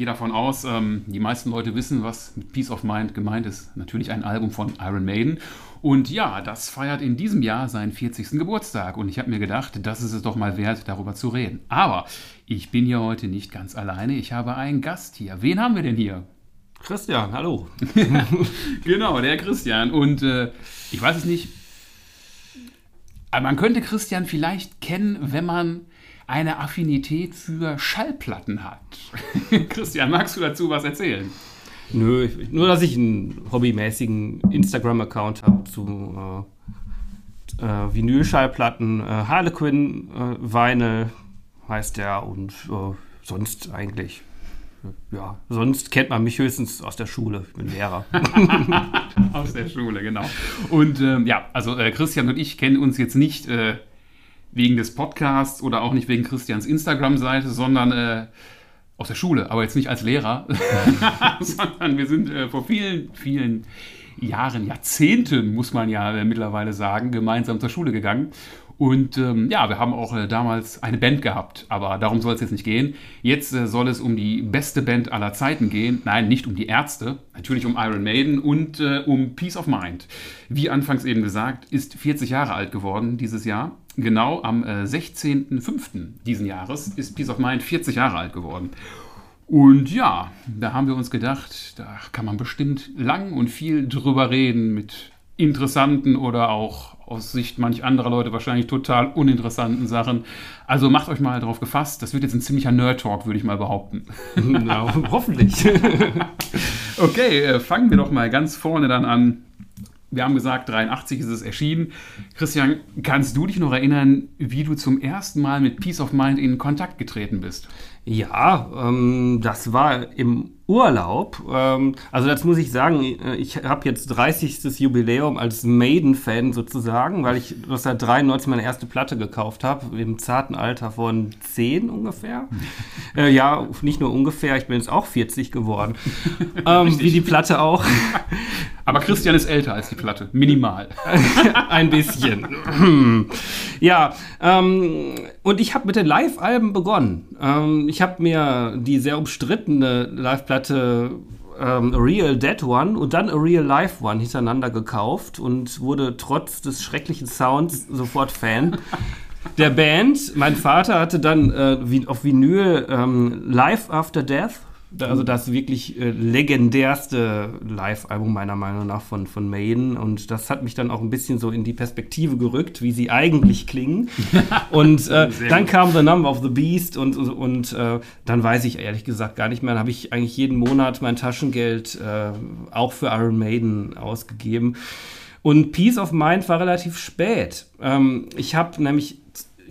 gehe davon aus, ähm, die meisten Leute wissen, was mit Peace of Mind gemeint ist. Natürlich ein Album von Iron Maiden. Und ja, das feiert in diesem Jahr seinen 40. Geburtstag. Und ich habe mir gedacht, das ist es doch mal wert, darüber zu reden. Aber ich bin hier heute nicht ganz alleine. Ich habe einen Gast hier. Wen haben wir denn hier? Christian, hallo. genau, der Christian. Und äh, ich weiß es nicht. Aber man könnte Christian vielleicht kennen, wenn man eine Affinität für Schallplatten hat. Christian, magst du dazu was erzählen? Nö, ich- nur dass ich einen hobbymäßigen Instagram-Account habe zu äh, äh, Vinylschallplatten. Äh, Harlequin äh, Vinyl heißt der und äh, sonst eigentlich. äh, Ja, sonst kennt man mich höchstens aus der Schule. Ich bin Lehrer. Aus der Schule, genau. Und ähm, ja, also äh, Christian und ich kennen uns jetzt nicht wegen des Podcasts oder auch nicht wegen Christians Instagram-Seite, sondern äh, aus der Schule, aber jetzt nicht als Lehrer, sondern wir sind äh, vor vielen, vielen Jahren, Jahrzehnten, muss man ja äh, mittlerweile sagen, gemeinsam zur Schule gegangen. Und ähm, ja, wir haben auch äh, damals eine Band gehabt, aber darum soll es jetzt nicht gehen. Jetzt äh, soll es um die beste Band aller Zeiten gehen. Nein, nicht um die Ärzte, natürlich um Iron Maiden und äh, um Peace of Mind. Wie anfangs eben gesagt, ist 40 Jahre alt geworden dieses Jahr. Genau am äh, 16.05. diesen Jahres ist Peace of Mind 40 Jahre alt geworden. Und ja, da haben wir uns gedacht, da kann man bestimmt lang und viel drüber reden mit interessanten oder auch aus Sicht manch anderer Leute wahrscheinlich total uninteressanten Sachen. Also macht euch mal drauf gefasst. Das wird jetzt ein ziemlicher Nerd-Talk, würde ich mal behaupten. Na, hoffentlich. Okay, äh, fangen wir doch mal ganz vorne dann an. Wir haben gesagt, 83 ist es erschienen. Christian, kannst du dich noch erinnern, wie du zum ersten Mal mit Peace of Mind in Kontakt getreten bist? Ja, ähm, das war im Urlaub. Ähm, also das muss ich sagen, äh, ich habe jetzt 30. Jubiläum als Maiden-Fan sozusagen, weil ich 1993 meine erste Platte gekauft habe, im zarten Alter von 10 ungefähr. äh, ja, nicht nur ungefähr, ich bin jetzt auch 40 geworden. ähm, wie die Platte auch. Aber Christian ist älter als die Platte, minimal. Ein bisschen. ja, ähm, und ich habe mit den Live-Alben begonnen. Ähm, ich habe mir die sehr umstrittene Live-Platte ähm, A Real Dead One und dann A Real Live One hintereinander gekauft und wurde trotz des schrecklichen Sounds sofort Fan. Der Band, mein Vater hatte dann äh, wie, auf Vinyl ähm, Live After Death, also das wirklich äh, legendärste Live-Album meiner Meinung nach von, von Maiden. Und das hat mich dann auch ein bisschen so in die Perspektive gerückt, wie sie eigentlich klingen. Und äh, dann kam The Number of the Beast und, und, und äh, dann weiß ich ehrlich gesagt gar nicht mehr. Dann habe ich eigentlich jeden Monat mein Taschengeld äh, auch für Iron Maiden ausgegeben. Und Peace of Mind war relativ spät. Ähm, ich habe nämlich,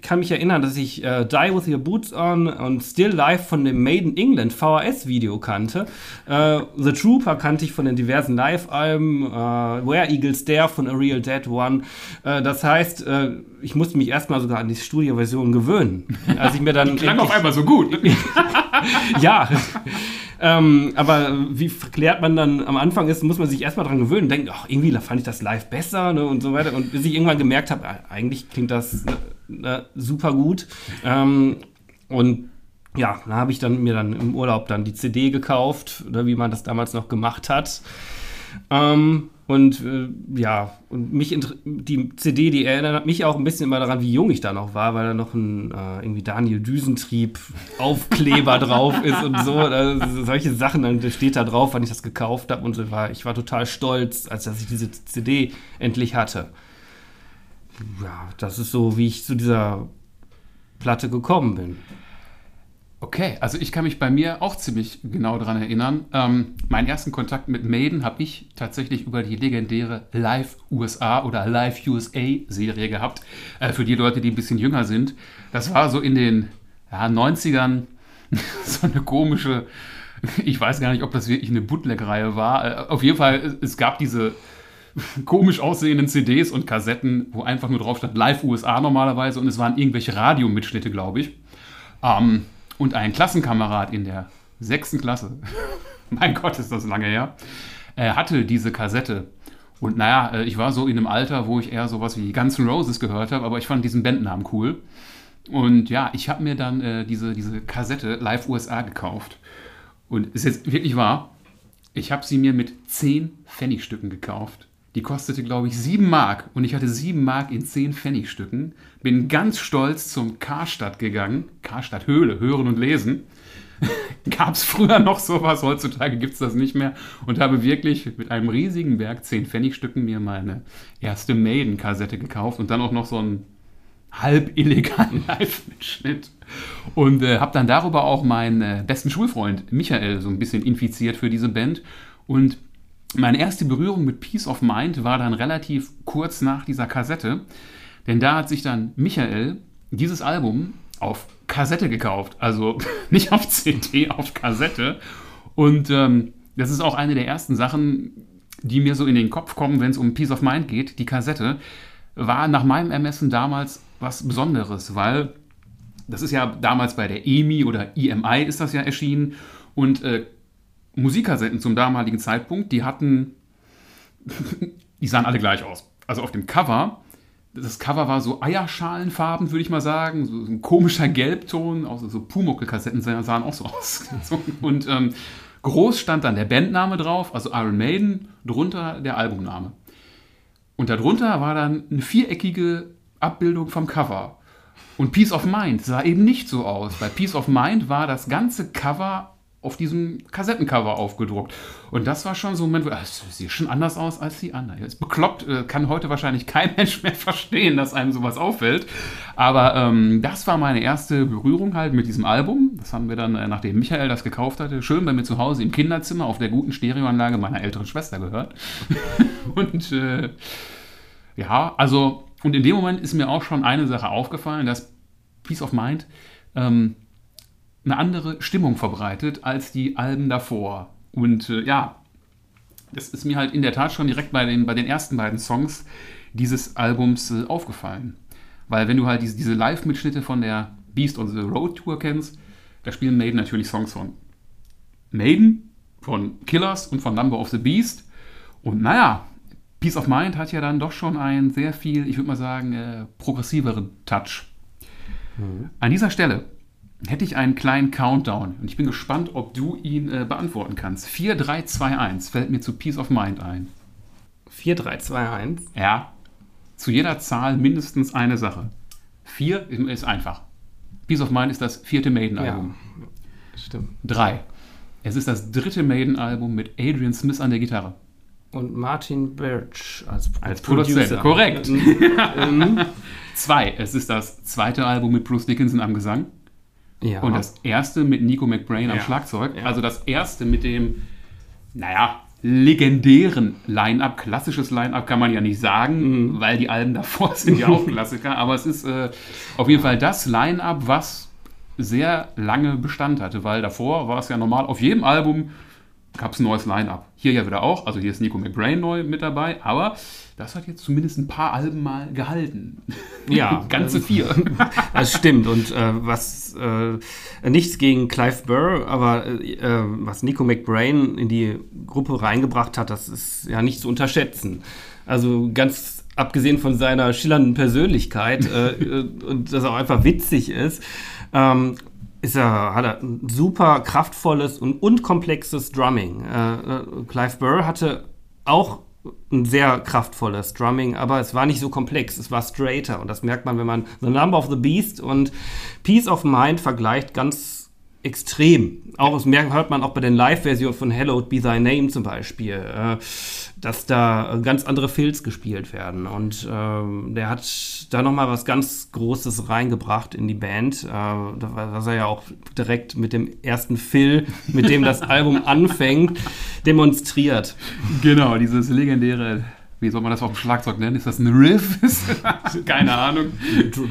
kann mich erinnern, dass ich äh, Die With Your Boots On und Still Life von dem Made in England VHS-Video kannte. Äh, The Trooper kannte ich von den diversen Live-Alben. Äh, Where Eagles Dare von A Real Dead One. Äh, das heißt, äh, ich musste mich erstmal sogar an die Studioversion gewöhnen. Als ich mir dann Klang auf einmal so gut. ja. ähm, aber wie verklärt man dann am Anfang ist, muss man sich erstmal dran gewöhnen und denkt, ach, irgendwie fand ich das live besser ne, und so weiter. Und bis ich irgendwann gemerkt habe, ah, eigentlich klingt das äh, super gut. Ähm, und ja, da habe ich dann mir dann im Urlaub dann die CD gekauft, oder wie man das damals noch gemacht hat. Ähm, und äh, ja, und mich die CD, die erinnert mich auch ein bisschen immer daran, wie jung ich da noch war, weil da noch ein äh, irgendwie Daniel Düsentrieb Aufkleber drauf ist und so. Also, solche Sachen, dann steht da drauf, wann ich das gekauft habe und so war. Ich war total stolz, als dass ich diese CD endlich hatte. Ja, das ist so, wie ich zu dieser Platte gekommen bin. Okay, also ich kann mich bei mir auch ziemlich genau daran erinnern. Ähm, meinen ersten Kontakt mit Maiden habe ich tatsächlich über die legendäre Live USA oder Live USA Serie gehabt. Äh, für die Leute, die ein bisschen jünger sind. Das war so in den ja, 90ern so eine komische, ich weiß gar nicht, ob das wirklich eine Bootleg-Reihe war. Äh, auf jeden Fall, es gab diese komisch aussehenden CDs und Kassetten, wo einfach nur drauf stand Live USA normalerweise und es waren irgendwelche Radiomitschnitte, glaube ich. Ähm, und ein Klassenkamerad in der sechsten Klasse, mein Gott, ist das lange her, äh, hatte diese Kassette. Und naja, äh, ich war so in einem Alter, wo ich eher sowas wie Guns N' Roses gehört habe, aber ich fand diesen Bandnamen cool. Und ja, ich habe mir dann äh, diese, diese Kassette Live USA gekauft. Und ist jetzt wirklich wahr, ich habe sie mir mit 10 Pfennigstücken gekauft. Die kostete, glaube ich, 7 Mark. Und ich hatte 7 Mark in 10 Pfennigstücken. Bin ganz stolz zum Karstadt gegangen. Karstadt Höhle, hören und lesen. Gab es früher noch sowas, heutzutage gibt es das nicht mehr. Und habe wirklich mit einem riesigen Berg 10 Pfennigstücken mir meine erste Maiden-Kassette gekauft und dann auch noch so einen halb illegalen Live-Mitschnitt. Und äh, habe dann darüber auch meinen äh, besten Schulfreund Michael so ein bisschen infiziert für diese Band. Und meine erste Berührung mit Peace of Mind war dann relativ kurz nach dieser Kassette. Denn da hat sich dann Michael dieses Album auf Kassette gekauft. Also nicht auf CD, auf Kassette. Und ähm, das ist auch eine der ersten Sachen, die mir so in den Kopf kommen, wenn es um Peace of Mind geht. Die Kassette war nach meinem Ermessen damals was Besonderes, weil das ist ja damals bei der EMI oder EMI ist das ja erschienen und äh, Musikkassetten zum damaligen Zeitpunkt, die hatten, die sahen alle gleich aus. Also auf dem Cover, das Cover war so Eierschalenfarben, würde ich mal sagen, so, ein komischer Gelbton, auch so, Pumuckl-Kassetten sahen auch so aus. und ähm, groß stand dann der Bandname drauf, also Iron Maiden, drunter der Albumname. Und darunter war dann eine viereckige Abbildung vom Cover. Und Peace of Mind sah eben nicht so aus. Bei Peace of Mind war das ganze Cover auf diesem Kassettencover aufgedruckt. Und das war schon so ein Moment, wo das sieht schon anders aus als die anderen. Ist bekloppt, äh, kann heute wahrscheinlich kein Mensch mehr verstehen, dass einem sowas auffällt. Aber ähm, das war meine erste Berührung halt mit diesem Album. Das haben wir dann, äh, nachdem Michael das gekauft hatte, schön bei mir zu Hause im Kinderzimmer auf der guten Stereoanlage meiner älteren Schwester gehört. und äh, ja, also, und in dem Moment ist mir auch schon eine Sache aufgefallen, dass Peace of Mind ähm, eine andere Stimmung verbreitet als die Alben davor. Und äh, ja, das ist mir halt in der Tat schon direkt bei den, bei den ersten beiden Songs dieses Albums äh, aufgefallen. Weil wenn du halt diese, diese Live-Mitschnitte von der Beast on the Road Tour kennst, da spielen Maiden natürlich Songs von Maiden, von Killers und von Number of the Beast. Und naja, Peace of Mind hat ja dann doch schon einen sehr viel, ich würde mal sagen, äh, progressiveren Touch. Mhm. An dieser Stelle hätte ich einen kleinen Countdown und ich bin gespannt, ob du ihn äh, beantworten kannst. 4, 3, 2, 1 fällt mir zu Peace of Mind ein. 4, 3, 2, 1? Ja. Zu jeder Zahl mindestens eine Sache. 4 ist einfach. Peace of Mind ist das vierte Maiden-Album. Ja, stimmt. 3. Es ist das dritte Maiden-Album mit Adrian Smith an der Gitarre. Und Martin Birch als, als Produzent. Korrekt. Mhm. Zwei. Es ist das zweite Album mit Bruce Dickinson am Gesang. Ja. Und das erste mit Nico McBrain am Ja. Schlagzeug. Ja. Also das erste mit dem, naja, legendären Line-Up. Klassisches Line-Up kann man ja nicht sagen, Mhm. weil die Alben davor sind ja auch Klassiker. Aber es ist äh, auf jeden Fall das Line-Up, was sehr lange Bestand hatte, weil davor war es ja normal, auf jedem Album gab es ein neues Line-Up. Hier ja wieder auch, also hier ist Nico McBrain neu mit dabei, aber das hat jetzt zumindest ein paar Alben mal gehalten. Ja, Ganze vier. Das stimmt. Und äh, was äh, nichts gegen Clive Burr, aber äh, äh, was Nico McBrain in die Gruppe reingebracht hat, das ist ja nicht zu unterschätzen. Also ganz abgesehen von seiner schillernden Persönlichkeit äh, äh, und dass er auch einfach witzig ist, ähm, ist er, hat er ein super kraftvolles und, und komplexes Drumming. Äh, äh, Clive Burr hatte auch ein sehr kraftvolles Drumming, aber es war nicht so komplex, es war straighter und das merkt man, wenn man The Number of the Beast und Peace of Mind vergleicht, ganz extrem. Auch das merkt, hört man auch bei den Live-Versionen von Hallowed Be Thy Name zum Beispiel, äh, dass da ganz andere Fills gespielt werden und ähm, der hat da nochmal was ganz Großes reingebracht in die Band, äh, was er ja auch direkt mit dem ersten Fill, mit dem das Album anfängt, demonstriert. Genau, dieses legendäre, wie soll man das auf dem Schlagzeug nennen? Ist das ein Riff? Keine Ahnung.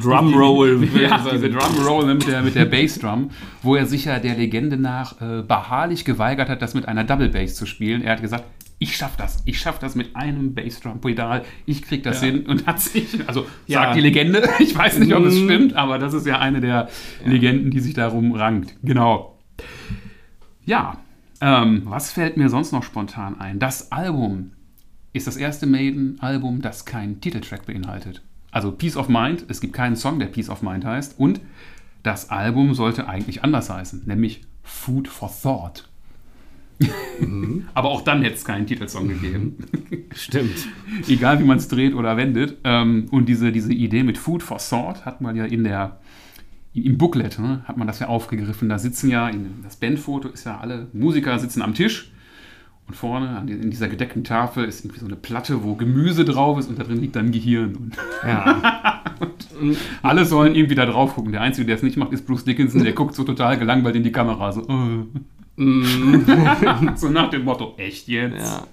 Drumroll. Ja, diese Drumroll ne, mit der, mit der Bassdrum, wo er sich ja der Legende nach äh, beharrlich geweigert hat, das mit einer Double Bass zu spielen. Er hat gesagt, ich schaff das, ich schaff das mit einem Bassdrum-Pedal, ich krieg das Ja. hin und hat sich, also Ja. sagt die Legende, ich weiß nicht, ob es Mhm. stimmt, aber das ist ja eine der Legenden, die sich darum rankt. Genau. Ja, ähm, was fällt mir sonst noch spontan ein? Das Album ist das erste Maiden-Album, das keinen Titeltrack beinhaltet. Also Peace of Mind, es gibt keinen Song, der Peace of Mind heißt. Und das Album sollte eigentlich anders heißen, nämlich Food for Thought. Mhm. Aber auch dann hätte es keinen Titelsong gegeben. Stimmt. Egal wie man es dreht oder wendet. Ähm, und diese, diese Idee mit Food for Thought hat man ja in der, im Booklet, ne, hat man das ja aufgegriffen. Da sitzen ja, in, das Bandfoto ist ja, alle Musiker sitzen am Tisch. Und vorne in dieser gedeckten Tafel ist irgendwie so eine Platte, wo Gemüse drauf ist und da drin liegt dann Gehirn. Und ja. und alle sollen irgendwie da drauf gucken. Der Einzige, der es nicht macht, ist Bruce Dickinson. Der guckt so total gelangweilt in die Kamera. So, äh. so nach dem Motto, echt jetzt? Ja.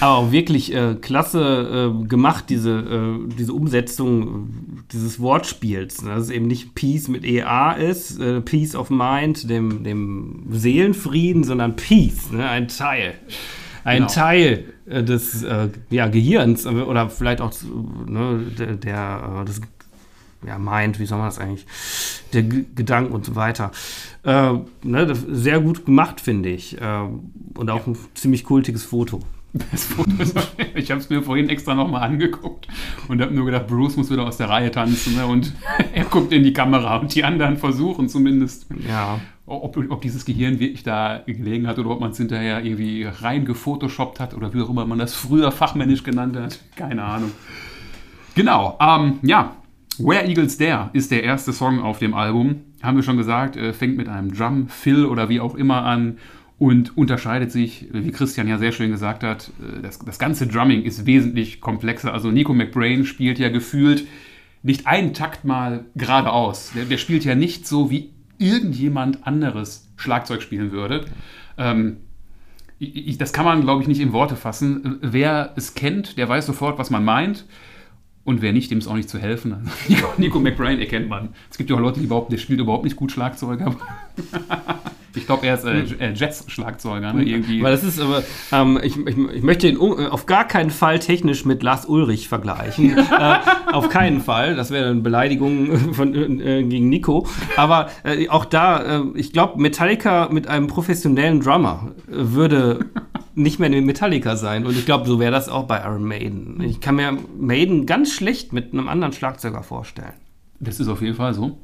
Aber auch wirklich äh, klasse äh, gemacht, diese, äh, diese Umsetzung äh, dieses Wortspiels. Ne? Dass es eben nicht Peace mit EA ist, äh, Peace of Mind, dem, dem Seelenfrieden, sondern Peace, ne? ein Teil. Ein genau. Teil äh, des ja, Gehirns oder vielleicht auch ne, der, der des ja, Mind, wie soll man das eigentlich, der G Gedanken und so weiter. Äh, ne, sehr gut gemacht, finde ich. Äh, und auch ja. ein ziemlich kultiges Foto. Das Foto ist, ich habe es mir vorhin extra nochmal angeguckt und habe nur gedacht, Bruce muss wieder aus der Reihe tanzen. Ne? Und er guckt in die Kamera und die anderen versuchen zumindest, ja. ob, ob dieses Gehirn wirklich da gelegen hat oder ob man es hinterher irgendwie rein gefotoshoppt hat oder wie auch immer man das früher fachmännisch genannt hat. Keine Ahnung. Genau, ähm, ja, Where Eagles Dare ist der erste Song auf dem Album. Haben wir schon gesagt, äh, fängt mit einem Drum, Fill oder wie auch immer an und unterscheidet sich, wie Christian ja sehr schön gesagt hat, äh, das, das ganze Drumming ist wesentlich komplexer. Also Nico McBrain spielt ja gefühlt nicht einen Takt mal geradeaus. Der, der spielt ja nicht so, wie irgendjemand anderes Schlagzeug spielen würde. Ähm, ich, das kann man, glaube ich, nicht in Worte fassen. Wer es kennt, der weiß sofort, was man meint. Und wer nicht, dem ist auch nicht zu helfen. Nico, Nico McBride erkennt man. Es gibt ja auch Leute, die behaupten, der spielt überhaupt nicht gut Schlagzeug. Ich glaube, er ist äh, hm. äh, Jazz-Schlagzeuger, ne? irgendwie. Weil das ist aber, ähm, ich, ich, ich, möchte ihn auf gar keinen Fall technisch mit Lars Ulrich vergleichen. äh, auf keinen Fall. Das wäre eine Beleidigung von, äh, gegen Nico. Aber äh, auch da, äh, ich glaube, Metallica mit einem professionellen Drummer würde nicht mehr eine Metallica sein. Und ich glaube, so wäre das auch bei Iron Maiden. Ich kann mir Maiden ganz schlecht mit einem anderen Schlagzeuger vorstellen. Das ist auf jeden Fall so.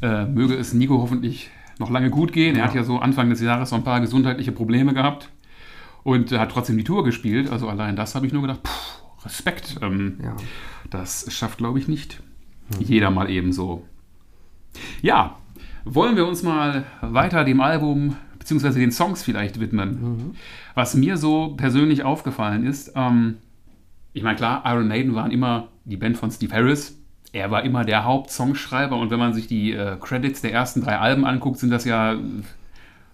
möge es Nico hoffentlich noch lange gut gehen. Er hat ja so Anfang des Jahres so ein paar gesundheitliche Probleme gehabt und hat trotzdem die Tour gespielt. Also allein das habe ich nur gedacht, pff, Respekt. Ähm, ja. Das schafft, glaube ich, nicht mhm. jeder mal ebenso. Ja, wollen wir uns mal weiter dem Album bzw. den Songs vielleicht widmen. Mhm. Was mir so persönlich aufgefallen ist, ähm, ich meine, klar, Iron Maiden waren immer die Band von Steve Harris er war immer der Hauptsongschreiber und wenn man sich die äh, Credits der ersten drei Alben anguckt, sind das ja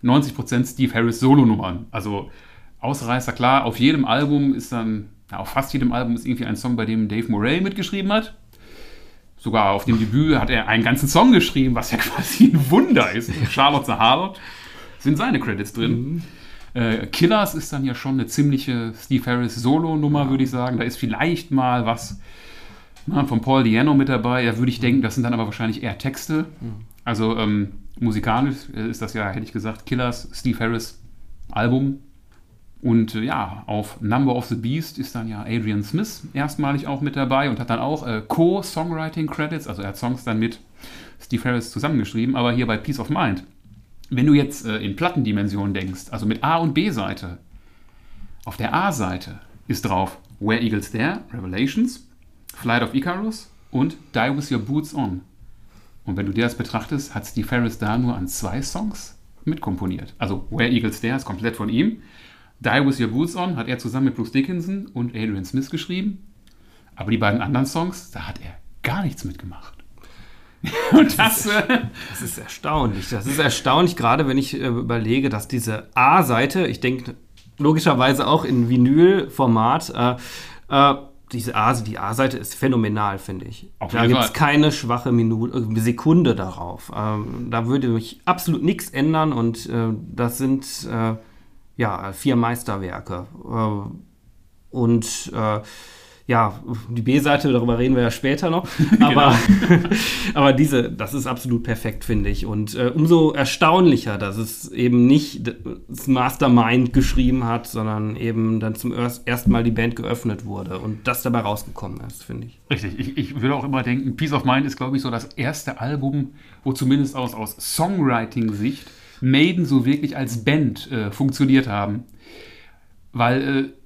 90% Steve Harris Solo-Nummern. Also Ausreißer, klar, auf jedem Album ist dann, ja, auf fast jedem Album ist irgendwie ein Song, bei dem Dave Morell mitgeschrieben hat. Sogar auf dem Debüt hat er einen ganzen Song geschrieben, was ja quasi ein Wunder ist. Charlotte the Harlot sind seine Credits drin. Mhm. Äh, Killers ist dann ja schon eine ziemliche Steve Harris Solo-Nummer, ja. würde ich sagen. Da ist vielleicht mal was na, von Paul Diano mit dabei. Ja, würde ich denken, das sind dann aber wahrscheinlich eher Texte. Also ähm, musikalisch ist das ja, hätte ich gesagt, Killers, Steve Harris Album. Und äh, ja, auf Number of the Beast ist dann ja Adrian Smith erstmalig auch mit dabei und hat dann auch äh, Co-Songwriting-Credits, also er hat Songs dann mit Steve Harris zusammengeschrieben, aber hier bei Peace of Mind. Wenn du jetzt äh, in Plattendimensionen denkst, also mit A- und B-Seite, auf der A-Seite ist drauf Where Eagles There, Revelations, Flight of Icarus und Die With Your Boots On. Und wenn du dir das betrachtest, hat Steve Ferris da nur an zwei Songs mitkomponiert. Also Where Eagles Dare ist komplett von ihm. Die With Your Boots On hat er zusammen mit Bruce Dickinson und Adrian Smith geschrieben. Aber die beiden anderen Songs, da hat er gar nichts mitgemacht. Und das, das, ist, das, ist, erstaunlich. Das ist erstaunlich, gerade wenn ich äh, überlege, dass diese A-Seite, ich denke logischerweise auch in Vinyl-Format, äh, äh, diese A, die A-Seite ist phänomenal, finde ich. Auf da gibt es keine schwache Minute, äh, Sekunde darauf. Ähm, da würde mich absolut nichts ändern und äh, das sind äh, ja vier Meisterwerke. Und ja, die B-Seite, darüber reden wir ja später noch. Aber, genau. aber diese, das ist absolut perfekt, finde ich. Und äh, umso erstaunlicher, dass es eben nicht das Mastermind geschrieben hat, sondern eben dann zum ersten Mal die Band geöffnet wurde und das dabei rausgekommen ist, finde ich. Richtig. Ich, ich würde auch immer denken, Peace of Mind ist, glaube ich, so das erste Album, wo zumindest aus, aus Songwriting-Sicht Maiden so wirklich als Band äh, funktioniert haben. Weil äh,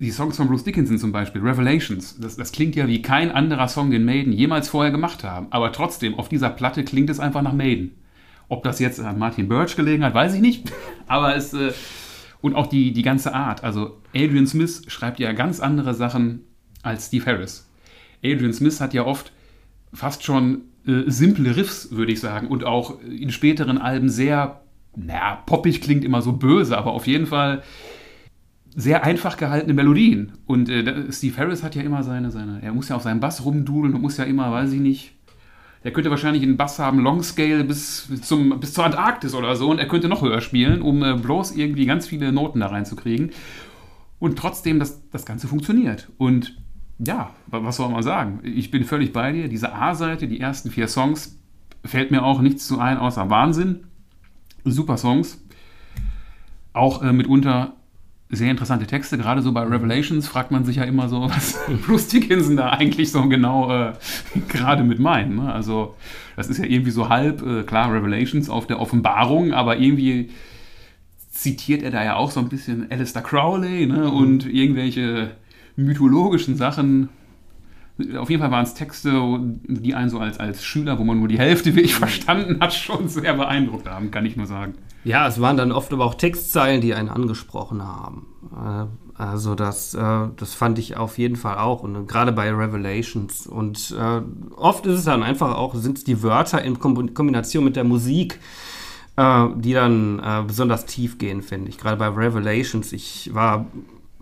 die Songs von Bruce Dickinson zum Beispiel, Revelations, das, das, klingt ja wie kein anderer Song, den Maiden jemals vorher gemacht haben. Aber trotzdem, auf dieser Platte klingt es einfach nach Maiden. Ob das jetzt an Martin Birch gelegen hat, weiß ich nicht. Aber es. Äh, und auch die, die ganze Art. Also, Adrian Smith schreibt ja ganz andere Sachen als Steve Harris. Adrian Smith hat ja oft fast schon äh, simple Riffs, würde ich sagen. Und auch in späteren Alben sehr, naja, poppig klingt immer so böse, aber auf jeden Fall sehr einfach gehaltene Melodien. Und äh, Steve Harris hat ja immer seine, seine, er muss ja auf seinem Bass rumdudeln und muss ja immer, weiß ich nicht, er könnte wahrscheinlich einen Bass haben, Longscale bis, zum, bis zur Antarktis oder so und er könnte noch höher spielen, um äh, bloß irgendwie ganz viele Noten da reinzukriegen. Und trotzdem, das, das Ganze funktioniert. Und ja, was soll man sagen? Ich bin völlig bei dir. Diese A-Seite, die ersten vier Songs, fällt mir auch nichts zu ein außer Wahnsinn. Super Songs. Auch äh, mitunter sehr interessante Texte. Gerade so bei Revelations fragt man sich ja immer so, was Bruce Dickinson da eigentlich so genau äh, gerade mit meint. Ne? Also das ist ja irgendwie so halb, äh, klar, Revelations auf der Offenbarung, aber irgendwie zitiert er da ja auch so ein bisschen Alistair Crowley ne? Mhm. und irgendwelche mythologischen Sachen. Auf jeden Fall waren es Texte, die einen so als, als Schüler, wo man nur die Hälfte wirklich verstanden hat, schon sehr beeindruckt haben, kann ich nur sagen. Ja, es waren dann oft aber auch Textzeilen, die einen angesprochen haben. Äh, also das, äh, das fand ich auf jeden Fall auch und gerade bei Revelations. Und äh, oft ist es dann einfach auch, sind es die Wörter in Kombination mit der Musik, die dann besonders tief gehen, finde ich. Gerade bei Revelations. Ich war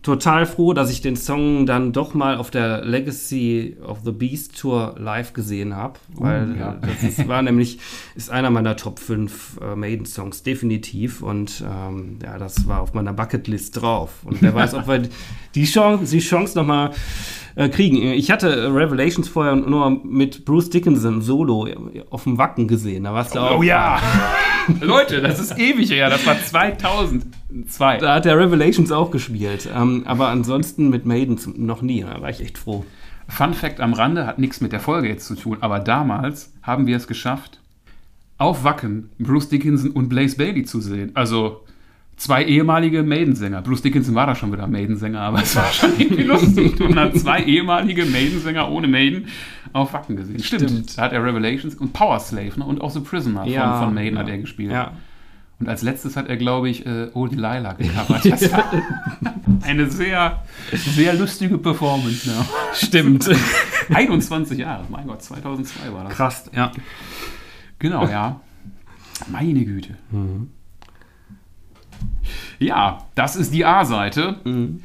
total froh, dass ich den Song dann doch mal auf der Legacy of the Beast Tour live gesehen habe, uh, weil uh, ja. das ist, war nämlich ist einer meiner Top 5 äh, Maiden Songs definitiv und ähm, ja, das war auf meiner Bucketlist drauf und wer weiß, ob wir die Chance, die Chance noch mal äh, kriegen. Ich hatte Revelations vorher nur mit Bruce Dickinson solo auf dem Wacken gesehen. Da warst du oh, auch. Oh ja! Leute, das ist ewig her. Das war 2002. Da hat der Revelations auch gespielt. Ähm, aber ansonsten mit Maiden noch nie. Da war ich echt froh. Fun Fact am Rande hat nichts mit der Folge jetzt zu tun. Aber damals haben wir es geschafft, auf Wacken Bruce Dickinson und Blaze Bailey zu sehen. Also zwei ehemalige Maidensänger. Bruce Dickinson war da schon wieder Maidensänger, aber es war schon irgendwie lustig. Und hat zwei ehemalige Maidensänger ohne Maiden auf Wacken gesehen. Stimmt. Stimmt. Da hat er Revelations und Power Slave ne? und auch The Prisoner ja, von, von Maiden ja. hat er gespielt. Ja. Und als letztes hat er, glaube ich, äh, Old Lila gecovert. Das war eine sehr, sehr lustige Performance. Ja. Stimmt. 21 Jahre, mein Gott, 2002 war das. Krass, ja. Genau, ja. Meine Güte. Mhm. Ja, das ist die A-Seite. Mhm.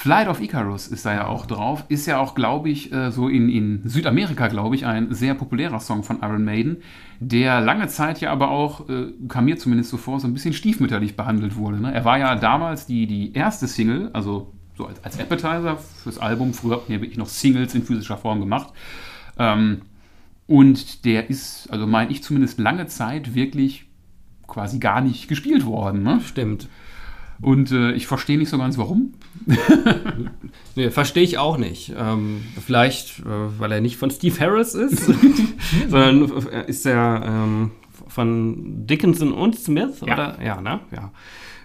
Flight of Icarus ist da ja auch drauf. Ist ja auch, glaube ich, äh, so in, in Südamerika, glaube ich, ein sehr populärer Song von Iron Maiden, der lange Zeit ja aber auch, äh, kam mir zumindest so vor, so ein bisschen stiefmütterlich behandelt wurde. Ne? Er war ja damals die, die erste Single, also so als, als Appetizer fürs Album. Früher wir wirklich noch Singles in physischer Form gemacht. Ähm, und der ist, also meine ich zumindest lange Zeit wirklich quasi gar nicht gespielt worden. Ne? Stimmt. Und äh, ich verstehe nicht so ganz, warum. nee, verstehe ich auch nicht. Ähm, vielleicht, äh, weil er nicht von Steve Harris ist, sondern äh, ist er ähm, von Dickinson und Smith, ja. oder? Ja, ne? Ja.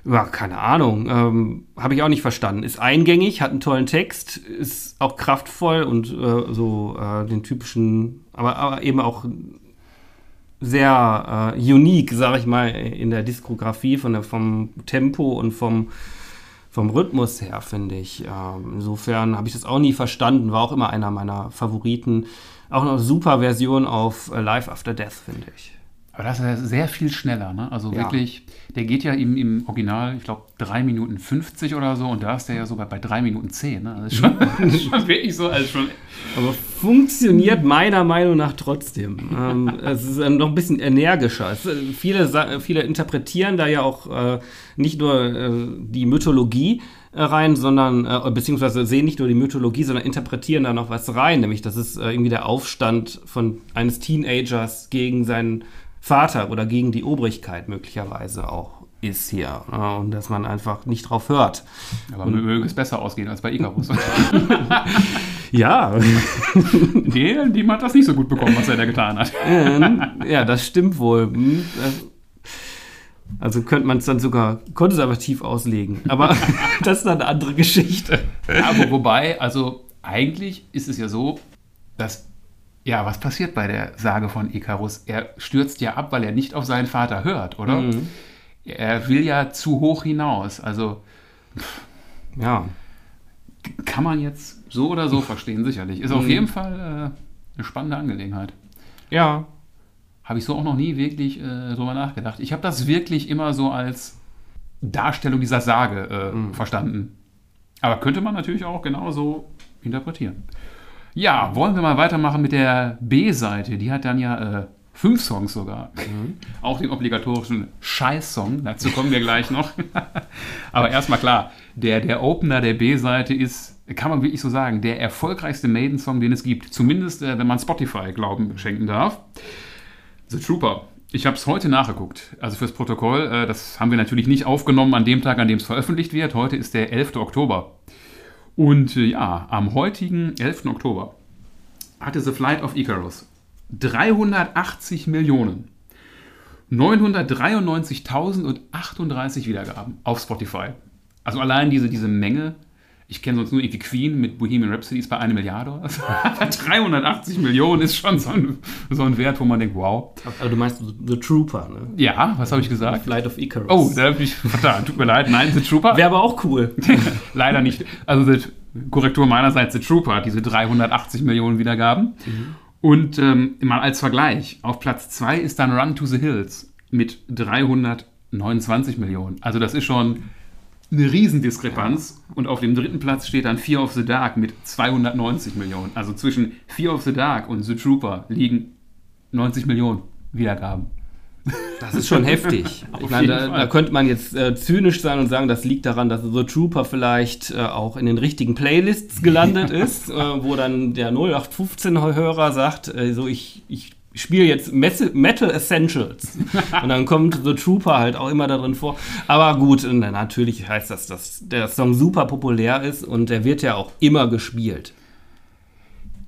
Ja, keine Ahnung. Ähm, Habe ich auch nicht verstanden. Ist eingängig, hat einen tollen Text, ist auch kraftvoll und äh, so äh, den typischen, aber, aber eben auch sehr äh, unique, sage ich mal, in der Diskografie von der, vom Tempo und vom, vom Rhythmus her, finde ich. Ähm, insofern habe ich das auch nie verstanden, war auch immer einer meiner Favoriten. Auch eine super Version auf äh, Live After Death, finde ich. Aber das ist ja sehr viel schneller, ne? Also Ja. wirklich, der geht ja im, im Original, ich glaube, 3 Minuten 50 oder so und da ist der ja sogar bei 3 Minuten 10, ne? Das ist schon, ist schon wirklich so, also schon. Aber funktioniert meiner Meinung nach trotzdem. ähm, es ist ähm, noch ein bisschen energischer. Es, äh, viele, sa- viele interpretieren da ja auch äh, nicht nur äh, die Mythologie äh, rein, sondern äh, beziehungsweise sehen nicht nur die Mythologie, sondern interpretieren da noch was rein, nämlich das ist äh, irgendwie der Aufstand von eines Teenagers gegen seinen Vater oder gegen die Obrigkeit möglicherweise auch ist hier äh, und dass man einfach nicht drauf hört. Aber möge es besser ausgehen als bei Icarus. Ja, dem, dem hat das nicht so gut bekommen, was er da getan hat. Ähm, ja, das stimmt wohl. Hm, äh, Also könnte man es dann sogar konservativ auslegen. Aber das ist dann eine andere Geschichte. Aber wobei, also eigentlich ist es ja so, dass, ja, was passiert bei der Sage von Icarus? Er stürzt ja ab, weil er nicht auf seinen Vater hört, oder? Er will ja zu hoch hinaus. Also Ja. kann man jetzt so oder so verstehen, sicherlich. Ist auf jeden Fall äh, eine spannende Angelegenheit. Ja. Habe ich so auch noch nie wirklich äh, drüber nachgedacht. Ich habe das wirklich immer so als Darstellung dieser Sage äh, verstanden. Aber könnte man natürlich auch genauso interpretieren. Ja, wollen wir mal weitermachen mit der B-Seite. Die hat dann ja äh, fünf Songs sogar. Auch den obligatorischen Scheiß-Song. Dazu kommen wir gleich noch. Aber erstmal klar, der, der Opener der B-Seite ist, kann man wirklich so sagen, der erfolgreichste Maiden-Song, den es gibt. Zumindest, äh, wenn man Spotify Glauben schenken darf. The Trooper. Ich habe es heute nachgeguckt. Also fürs Protokoll. Äh, das haben wir natürlich nicht aufgenommen an dem Tag, an dem es veröffentlicht wird. Heute ist der 11. Oktober. Und äh, ja, am heutigen 11. Oktober hatte The Flight of Icarus 380 Millionen 993.038 Wiedergaben auf Spotify. Also allein diese, diese Menge. Ich kenne sonst nur irgendwie Queen mit Bohemian Rhapsody ist bei einer Milliarde. oder so. 380 Millionen ist schon so ein, so ein Wert, wo man denkt, wow. Aber du meinst The Trooper, ne? Ja, was habe ich gesagt? Flight of Icarus. Oh, da habe ich vertan. Tut mir leid. Nein, The Trooper. Wäre aber auch cool. Leider nicht. Also die Korrektur meinerseits, The Trooper hat diese 380 Millionen Wiedergaben. Und ähm, mal als Vergleich, auf Platz 2 ist dann Run to the Hills mit 329 Millionen. Also das ist schon eine Riesendiskrepanz. Und auf dem dritten Platz steht dann Fear of the Dark mit 290 Millionen. Also zwischen Fear of the Dark und The Trooper liegen 90 Millionen Wiedergaben. Das ist schon heftig. Ich meine, da, da könnte man jetzt äh, zynisch sein und sagen, das liegt daran, dass The Trooper vielleicht äh, auch in den richtigen Playlists gelandet ist, äh, wo dann der 0815-Hörer sagt, äh, so ich, ich spiele jetzt Metal Essentials. und dann kommt The Trooper halt auch immer da drin vor. Aber gut, natürlich heißt das, dass der Song super populär ist und der wird ja auch immer gespielt.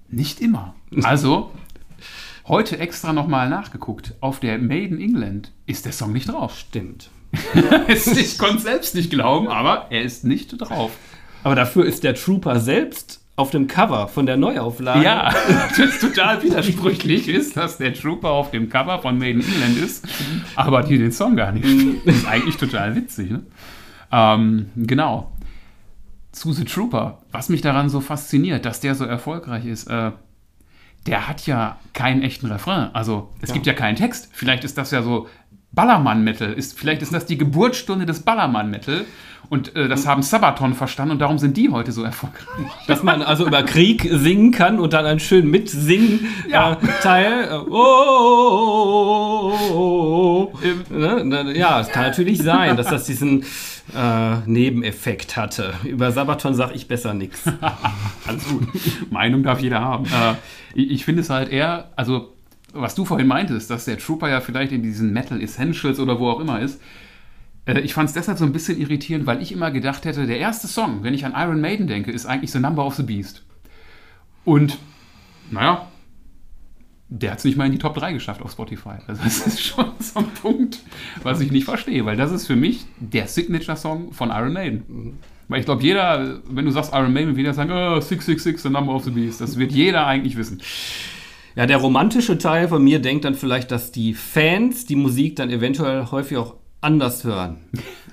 Nicht immer. Also, heute extra nochmal nachgeguckt. Auf der Made in England ist der Song nicht drauf. Stimmt. ich konnte es selbst nicht glauben, aber er ist nicht drauf. Aber dafür ist der Trooper selbst auf dem Cover von der Neuauflage. Ja, das total widersprüchlich ist, dass der Trooper auf dem Cover von Made in England ist, aber die den Song gar nicht spielen. Das ist eigentlich total witzig. Ne? Ähm, genau. Zu The Trooper, was mich daran so fasziniert, dass der so erfolgreich ist, äh, der hat ja keinen echten Refrain. Also es Ja. gibt ja keinen Text. Vielleicht ist das ja so Ballermann-Metal. Ist, vielleicht ist das die Geburtsstunde des Ballermann-Metal. Und äh, das haben Sabaton verstanden und darum sind die heute so erfolgreich. Dass man also über Krieg singen kann und dann einen schönen Mitsingen Ja. äh, Teil. Äh, oh, oh, oh, oh, oh. Ne? Na, Ja, es kann natürlich sein, dass das diesen äh, Nebeneffekt hatte. Über Sabaton sage ich besser nichts. Alles gut. Meinung darf jeder haben. Äh, ich ich finde es halt eher, also was du vorhin meintest, dass der Trooper ja vielleicht in diesen Metal Essentials oder wo auch immer ist. Äh, ich fand es deshalb so ein bisschen irritierend, weil ich immer gedacht hätte, der erste Song, wenn ich an Iron Maiden denke, ist eigentlich The Number of the Beast. Und, naja, der hat es nicht mal in die Top 3 geschafft auf Spotify. Also das ist schon so ein Punkt, was ich nicht verstehe, weil das ist für mich der Signature-Song von Iron Maiden. Weil ich glaube, jeder, wenn du sagst Iron Maiden, wird jeder sagen, oh, 666, The Number of the Beast. Das wird jeder eigentlich wissen. Ja, der romantische Teil von mir denkt dann vielleicht, dass die Fans die Musik dann eventuell häufig auch anders hören.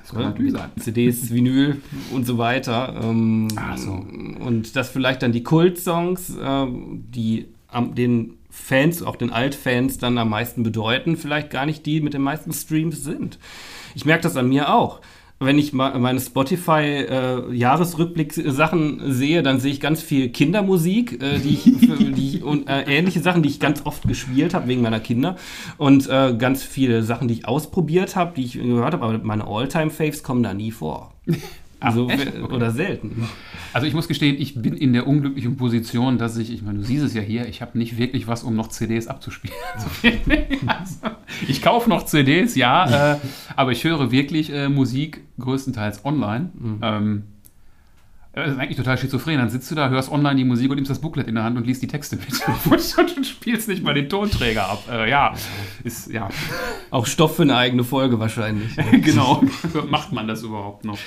Das kann natürlich sein. CDs, Vinyl und so weiter. Ähm, so. Und dass vielleicht dann die Kult-Songs, ähm, die am, den Fans, auch den Altfans, dann am meisten bedeuten, vielleicht gar nicht die mit den meisten Streams sind. Ich merke das an mir auch wenn ich meine Spotify-Jahresrückblick-Sachen äh, sehe, dann sehe ich ganz viel Kindermusik, äh, die ich, die ich, und äh, ähnliche Sachen, die ich ganz oft gespielt habe wegen meiner Kinder und äh, ganz viele Sachen, die ich ausprobiert habe, die ich gehört habe, aber meine All-Time-Faves kommen da nie vor. Ach, okay. Oder selten. Also ich muss gestehen, ich bin in der unglücklichen Position, dass ich, ich meine, du siehst es ja hier, ich habe nicht wirklich was, um noch CDs abzuspielen. also, ich kaufe noch CDs, ja, äh, aber ich höre wirklich äh, Musik größtenteils online. Mhm. Ähm, das ist eigentlich total schizophren. Dann sitzt du da, hörst online die Musik und nimmst das Booklet in der Hand und liest die Texte mit. und spielst nicht mal den Tonträger ab. Äh, ja, ist, ja. Auch Stoff für eine eigene Folge wahrscheinlich. genau. Macht man das überhaupt noch?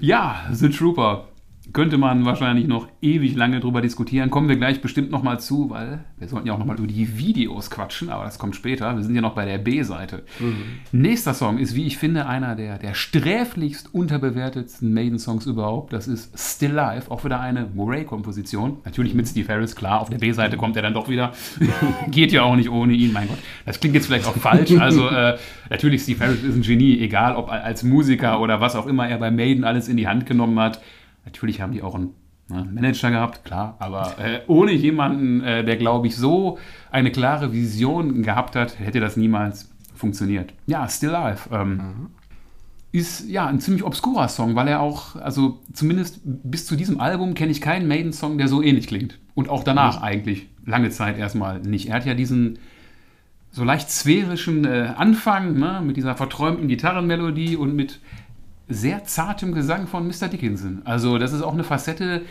Ja, The Trooper könnte man wahrscheinlich noch ewig lange drüber diskutieren. Kommen wir gleich bestimmt nochmal zu, weil wir sollten ja auch nochmal über die Videos quatschen, aber das kommt später. Wir sind ja noch bei der B-Seite. Mhm. Nächster Song ist, wie ich finde, einer der, der sträflichst unterbewertetsten Maiden-Songs überhaupt. Das ist Still Life, auch wieder eine Murray-Komposition. Natürlich mit Steve Harris, klar, auf der B-Seite kommt er dann doch wieder. Geht ja auch nicht ohne ihn, mein Gott. Das klingt jetzt vielleicht auch falsch. Also, äh, natürlich, Steve Harris ist ein Genie, egal ob als Musiker oder was auch immer er bei Maiden alles in die Hand genommen hat Natürlich haben die auch einen ne, Manager gehabt, klar, aber äh, ohne jemanden, äh, der, glaube ich, so eine klare Vision gehabt hat, hätte das niemals funktioniert. Ja, Still Alive. Ähm, mhm. Ist ja ein ziemlich obskurer Song, weil er auch, also zumindest bis zu diesem Album kenne ich keinen Maiden-Song, der so ähnlich klingt. Und auch danach mhm. eigentlich lange Zeit erstmal nicht. Er hat ja diesen so leicht sphärischen äh, Anfang ne, mit dieser verträumten Gitarrenmelodie und mit sehr zartem Gesang von Mr. Dickinson. Also das ist auch eine Facette,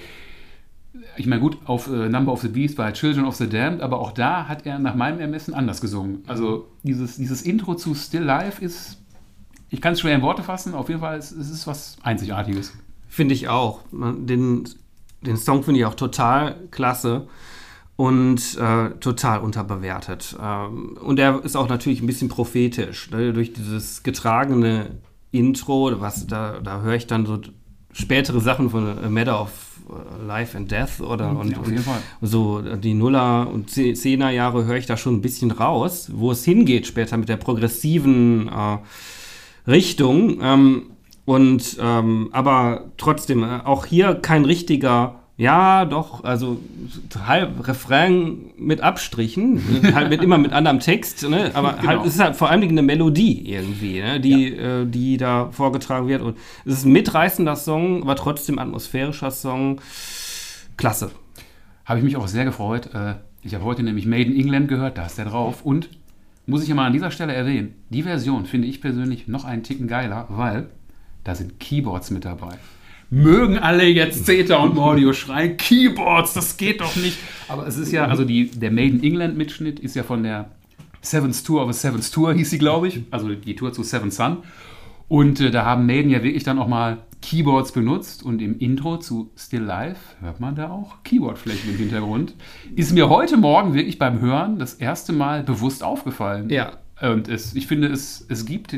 ich meine gut, auf äh, Number of the Beast bei Children of the Damned, aber auch da hat er nach meinem Ermessen anders gesungen. Also dieses, dieses Intro zu Still Life ist, ich kann es schwer in Worte fassen, auf jeden Fall es, es ist was Einzigartiges. Finde ich auch. Den, den Song finde ich auch total klasse und äh, total unterbewertet. Ähm, und er ist auch natürlich ein bisschen prophetisch, ne? durch dieses getragene Intro, was da, da höre ich dann so spätere Sachen von A Matter of äh, Life and Death oder und, ja, und so die Nuller und Zehner Jahre höre ich da schon ein bisschen raus, wo es hingeht später mit der progressiven äh, Richtung. Ähm, und ähm, aber trotzdem äh, auch hier kein richtiger ja, doch, also halb Refrain mit Abstrichen, halt mit, immer mit anderem Text, ne? aber genau. halt, es ist halt vor allem eine Melodie irgendwie, ne? die, ja. äh, die da vorgetragen wird. Und es ist ein mitreißender Song, aber trotzdem atmosphärischer Song. Klasse. Habe ich mich auch sehr gefreut. Äh, ich habe heute nämlich Made in England gehört, da ist der drauf. Und muss ich ja mal an dieser Stelle erwähnen, die Version finde ich persönlich noch einen Ticken geiler, weil da sind Keyboards mit dabei mögen alle jetzt Zeta und Mordio schreien, Keyboards, das geht doch nicht. Aber es ist ja, also die, der Made in England Mitschnitt ist ja von der Seventh Tour of a Seventh Tour, hieß sie, glaube ich. Also die Tour zu Seven Sun. Und äh, da haben Maiden ja wirklich dann auch mal Keyboards benutzt und im Intro zu Still Life hört man da auch Keyboardflächen im Hintergrund. Ist mir heute Morgen wirklich beim Hören das erste Mal bewusst aufgefallen. Ja. Und es, ich finde, es, es gibt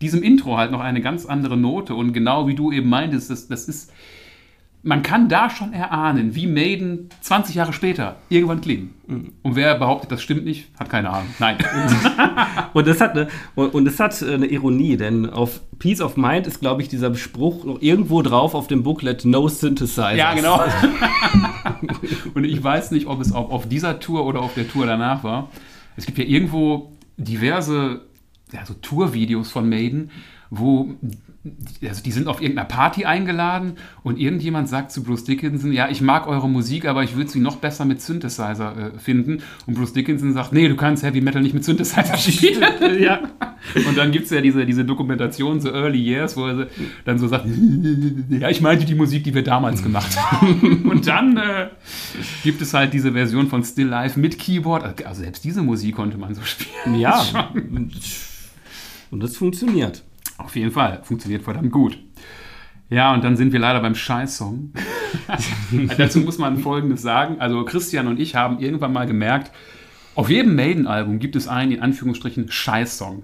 diesem Intro halt noch eine ganz andere Note. Und genau wie du eben meintest, das, das ist, man kann da schon erahnen, wie Maiden 20 Jahre später irgendwann klingen. Mhm. Und wer behauptet, das stimmt nicht, hat keine Ahnung. Nein. und das hat eine, und das hat eine Ironie, denn auf Peace of Mind ist, glaube ich, dieser Spruch noch irgendwo drauf auf dem Booklet No Synthesizer. Ja, genau. und ich weiß nicht, ob es auf, auf dieser Tour oder auf der Tour danach war. Es gibt ja irgendwo diverse ja, so Tourvideos von Maiden, wo also die sind auf irgendeiner Party eingeladen und irgendjemand sagt zu Bruce Dickinson, ja, ich mag eure Musik, aber ich würde sie noch besser mit Synthesizer äh, finden. Und Bruce Dickinson sagt, nee, du kannst Heavy Metal nicht mit Synthesizer spielen. ja. Und dann gibt es ja diese, diese Dokumentation, so Early Years, wo er dann so sagt, ja, ich meinte die Musik, die wir damals gemacht haben. und dann äh, gibt es halt diese Version von Still Life mit Keyboard. Also selbst diese Musik konnte man so spielen. Ja. Und das funktioniert. Auf jeden Fall, funktioniert verdammt gut. Ja, und dann sind wir leider beim Scheißsong. Dazu muss man Folgendes sagen. Also Christian und ich haben irgendwann mal gemerkt, auf jedem Maiden-Album gibt es einen, in Anführungsstrichen, Scheißsong.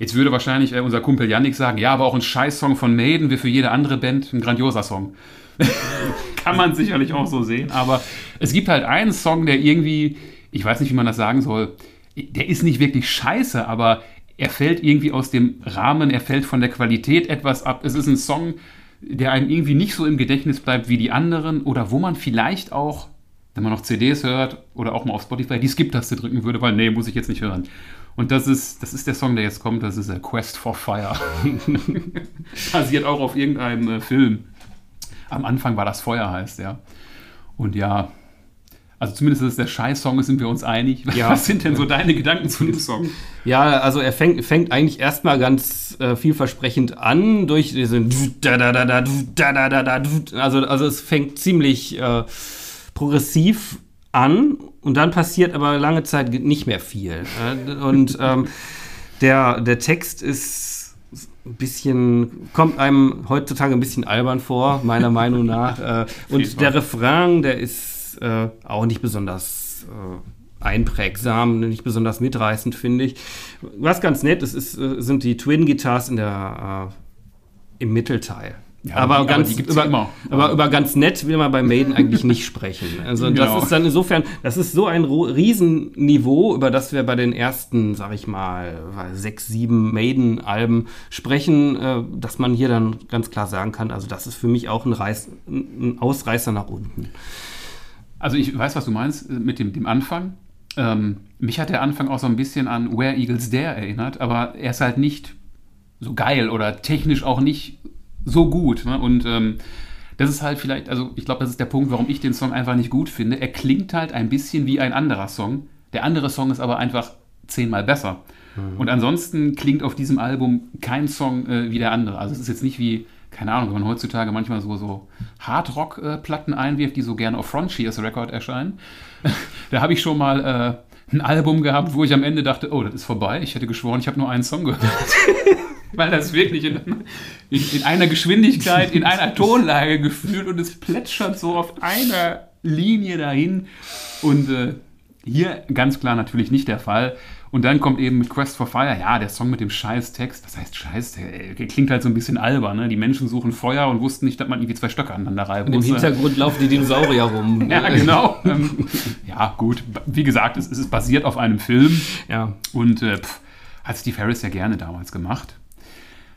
Jetzt würde wahrscheinlich äh, unser Kumpel Yannick sagen, ja, aber auch ein Scheißsong von Maiden wäre für jede andere Band ein grandioser Song. Kann man sicherlich auch so sehen, aber es gibt halt einen Song, der irgendwie ich weiß nicht, wie man das sagen soll, der ist nicht wirklich scheiße, aber er fällt irgendwie aus dem Rahmen, er fällt von der Qualität etwas ab. Es ist ein Song, der einem irgendwie nicht so im Gedächtnis bleibt wie die anderen oder wo man vielleicht auch, wenn man noch CDs hört oder auch mal auf Spotify, die Skip-Taste drücken würde, weil nee, muss ich jetzt nicht hören. Und das ist, das ist der Song, der jetzt kommt, das ist der Quest for Fire. Basiert auch auf irgendeinem äh, Film. Am Anfang war das Feuer, heißt ja. Und ja, also zumindest ist es der Scheiß-Song, sind wir uns einig. Ja. Was sind denn so deine Gedanken zu dem Song? Ja, also er fängt, fängt eigentlich erstmal ganz äh, vielversprechend an durch diesen also, also es fängt ziemlich äh, progressiv an und dann passiert aber lange Zeit nicht mehr viel. Äh, und ähm, der, der Text ist ein bisschen, kommt einem heutzutage ein bisschen albern vor, meiner Meinung nach. Äh, und der Refrain, der ist äh, auch nicht besonders äh, einprägsam, nicht besonders mitreißend, finde ich. Was ganz nett ist, ist äh, sind die Twin-Guitars in der, äh, im Mittelteil. Ja, aber, die- ganz, gibt's über, aber über ganz nett will man bei Maiden eigentlich nicht sprechen. Also das Genau. ist dann insofern, das ist so ein Riesenniveau, über das wir bei den ersten, sag ich mal, sechs, sieben Maiden-Alben sprechen, äh, dass man hier dann ganz klar sagen kann, also das ist für mich auch ein, Reiß, ein Ausreißer nach unten. Also ich weiß, was du meinst äh, mit dem, dem Anfang. Ähm, mich hat der Anfang auch so ein bisschen an Where Eagles Dare erinnert, aber er ist halt nicht so geil oder technisch auch nicht so gut. Ne? Und ähm, das ist halt vielleicht, also ich glaube, das ist der Punkt, warum ich den Song einfach nicht gut finde. Er klingt halt ein bisschen wie ein anderer Song. Der andere Song ist aber einfach zehnmal besser. Und ansonsten klingt auf diesem Album kein Song äh, wie der andere. Also es ist jetzt nicht wie, keine Ahnung, wenn man heutzutage manchmal so, so Hardrock-Platten einwirft, die so gerne auf Frontiers Record erscheinen. da habe ich schon mal äh, ein Album gehabt, wo ich am Ende dachte, oh, das ist vorbei. Ich hätte geschworen, ich habe nur einen Song gehört. Weil das wirklich in, in, in einer Geschwindigkeit, in einer Tonlage gefühlt und es plätschert so auf einer Linie dahin. Und äh, hier ganz klar natürlich nicht der Fall. Und dann kommt eben mit Quest for Fire, ja, der Song mit dem Scheiß-Text, das heißt Scheiß, der, klingt halt so ein bisschen albern, ne? Die Menschen suchen Feuer und wussten nicht, dass man irgendwie zwei Stöcke aneinander reiben Und im muss. Hintergrund laufen die Dinosaurier rum. Ja, genau. ähm, ja, gut. Wie gesagt, es, es ist basiert auf einem Film Ja. und äh, pff, hat Steve Harris ja gerne damals gemacht.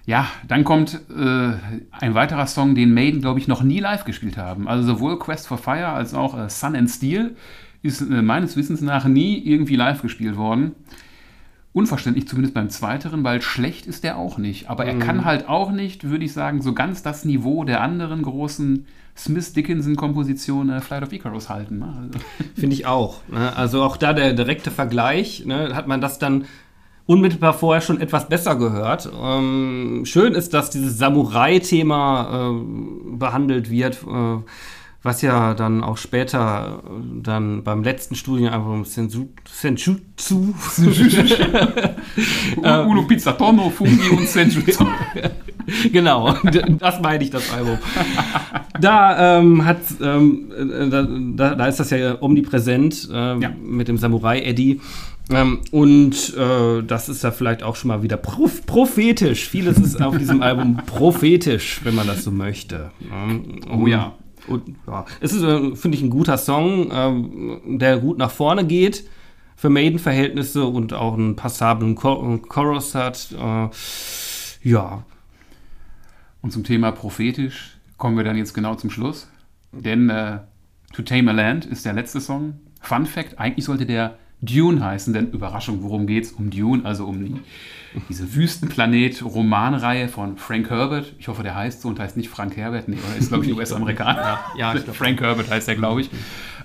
Ja, dann kommt äh, ein weiterer Song, den Maiden, glaube ich, noch nie live gespielt haben. Also sowohl Quest for Fire als auch äh, Sun and Steel ist äh, meines Wissens nach nie irgendwie live gespielt worden. Unverständlich zumindest beim zweiteren, weil schlecht ist der auch nicht. Aber er kann halt auch nicht, würde ich sagen, so ganz das Niveau der anderen großen Smith-Dickinson-Komposition äh, Flight of Icarus halten. Ne? Also, Finde ich auch. Ne? Also auch da der direkte Vergleich, ne? hat man das dann unmittelbar vorher schon etwas besser gehört. Ähm, schön ist, dass dieses Samurai-Thema äh, behandelt wird, äh, was ja dann auch später äh, dann beim letzten Studienalbum Senju, Senjutsu Uno Pizzatono, Fungi und Senjutsu. genau, das meine ich, das Album. Da ähm, hat, ähm, äh, da, da, ist das ja omnipräsent ähm, Ja. mit dem Samurai Eddie. Ähm, und äh, das ist ja vielleicht auch schon mal wieder prophetisch. Vieles ist auf diesem Album prophetisch, wenn man das so möchte. Ähm, Oh ja. Und, ja. Es ist, äh, finde ich, ein guter Song, ähm, der gut nach vorne geht für Maiden-Verhältnisse und auch einen passablen Chor Chorus hat. Äh, ja, Und zum Thema prophetisch kommen wir dann jetzt genau zum Schluss. Denn äh, To Tame a Land ist der letzte Song. Fun Fact: eigentlich sollte der Dune heißen, denn Überraschung, worum geht's? Um Dune, also um die, diese Wüstenplanet-Romanreihe von Frank Herbert. Ich hoffe, der heißt so und heißt nicht Frank Herbert. Nee, oder ist, glaube ich, US-Amerikaner. Ja, glaub Frank Herbert heißt der, glaube ich.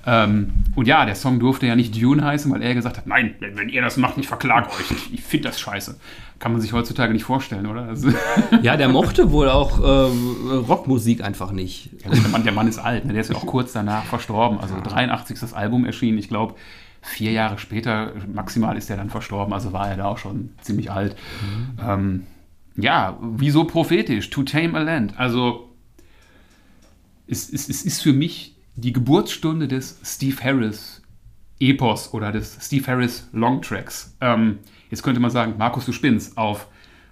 Ähm, und ja, der Song durfte ja nicht Dune heißen, weil er gesagt hat: Nein, wenn, wenn ihr das macht, ich verklage euch. Ich, ich finde das scheiße. Kann man sich heutzutage nicht vorstellen, oder? Also, Ja, der mochte wohl auch äh, Rockmusik einfach nicht. Ja, der, Mann, der Mann ist alt, ne? der ist ja auch kurz danach verstorben. Also 83 ist das Album erschienen. Ich glaube, vier Jahre später maximal ist er dann verstorben. Also war er da auch schon ziemlich alt. Ähm, ja, wieso prophetisch? To Tame a Land. Also es, es, es ist für mich die Geburtsstunde des Steve Harris Epos oder des Steve Harris Longtracks. Ähm, jetzt könnte man sagen, Markus, du spinnst. Auf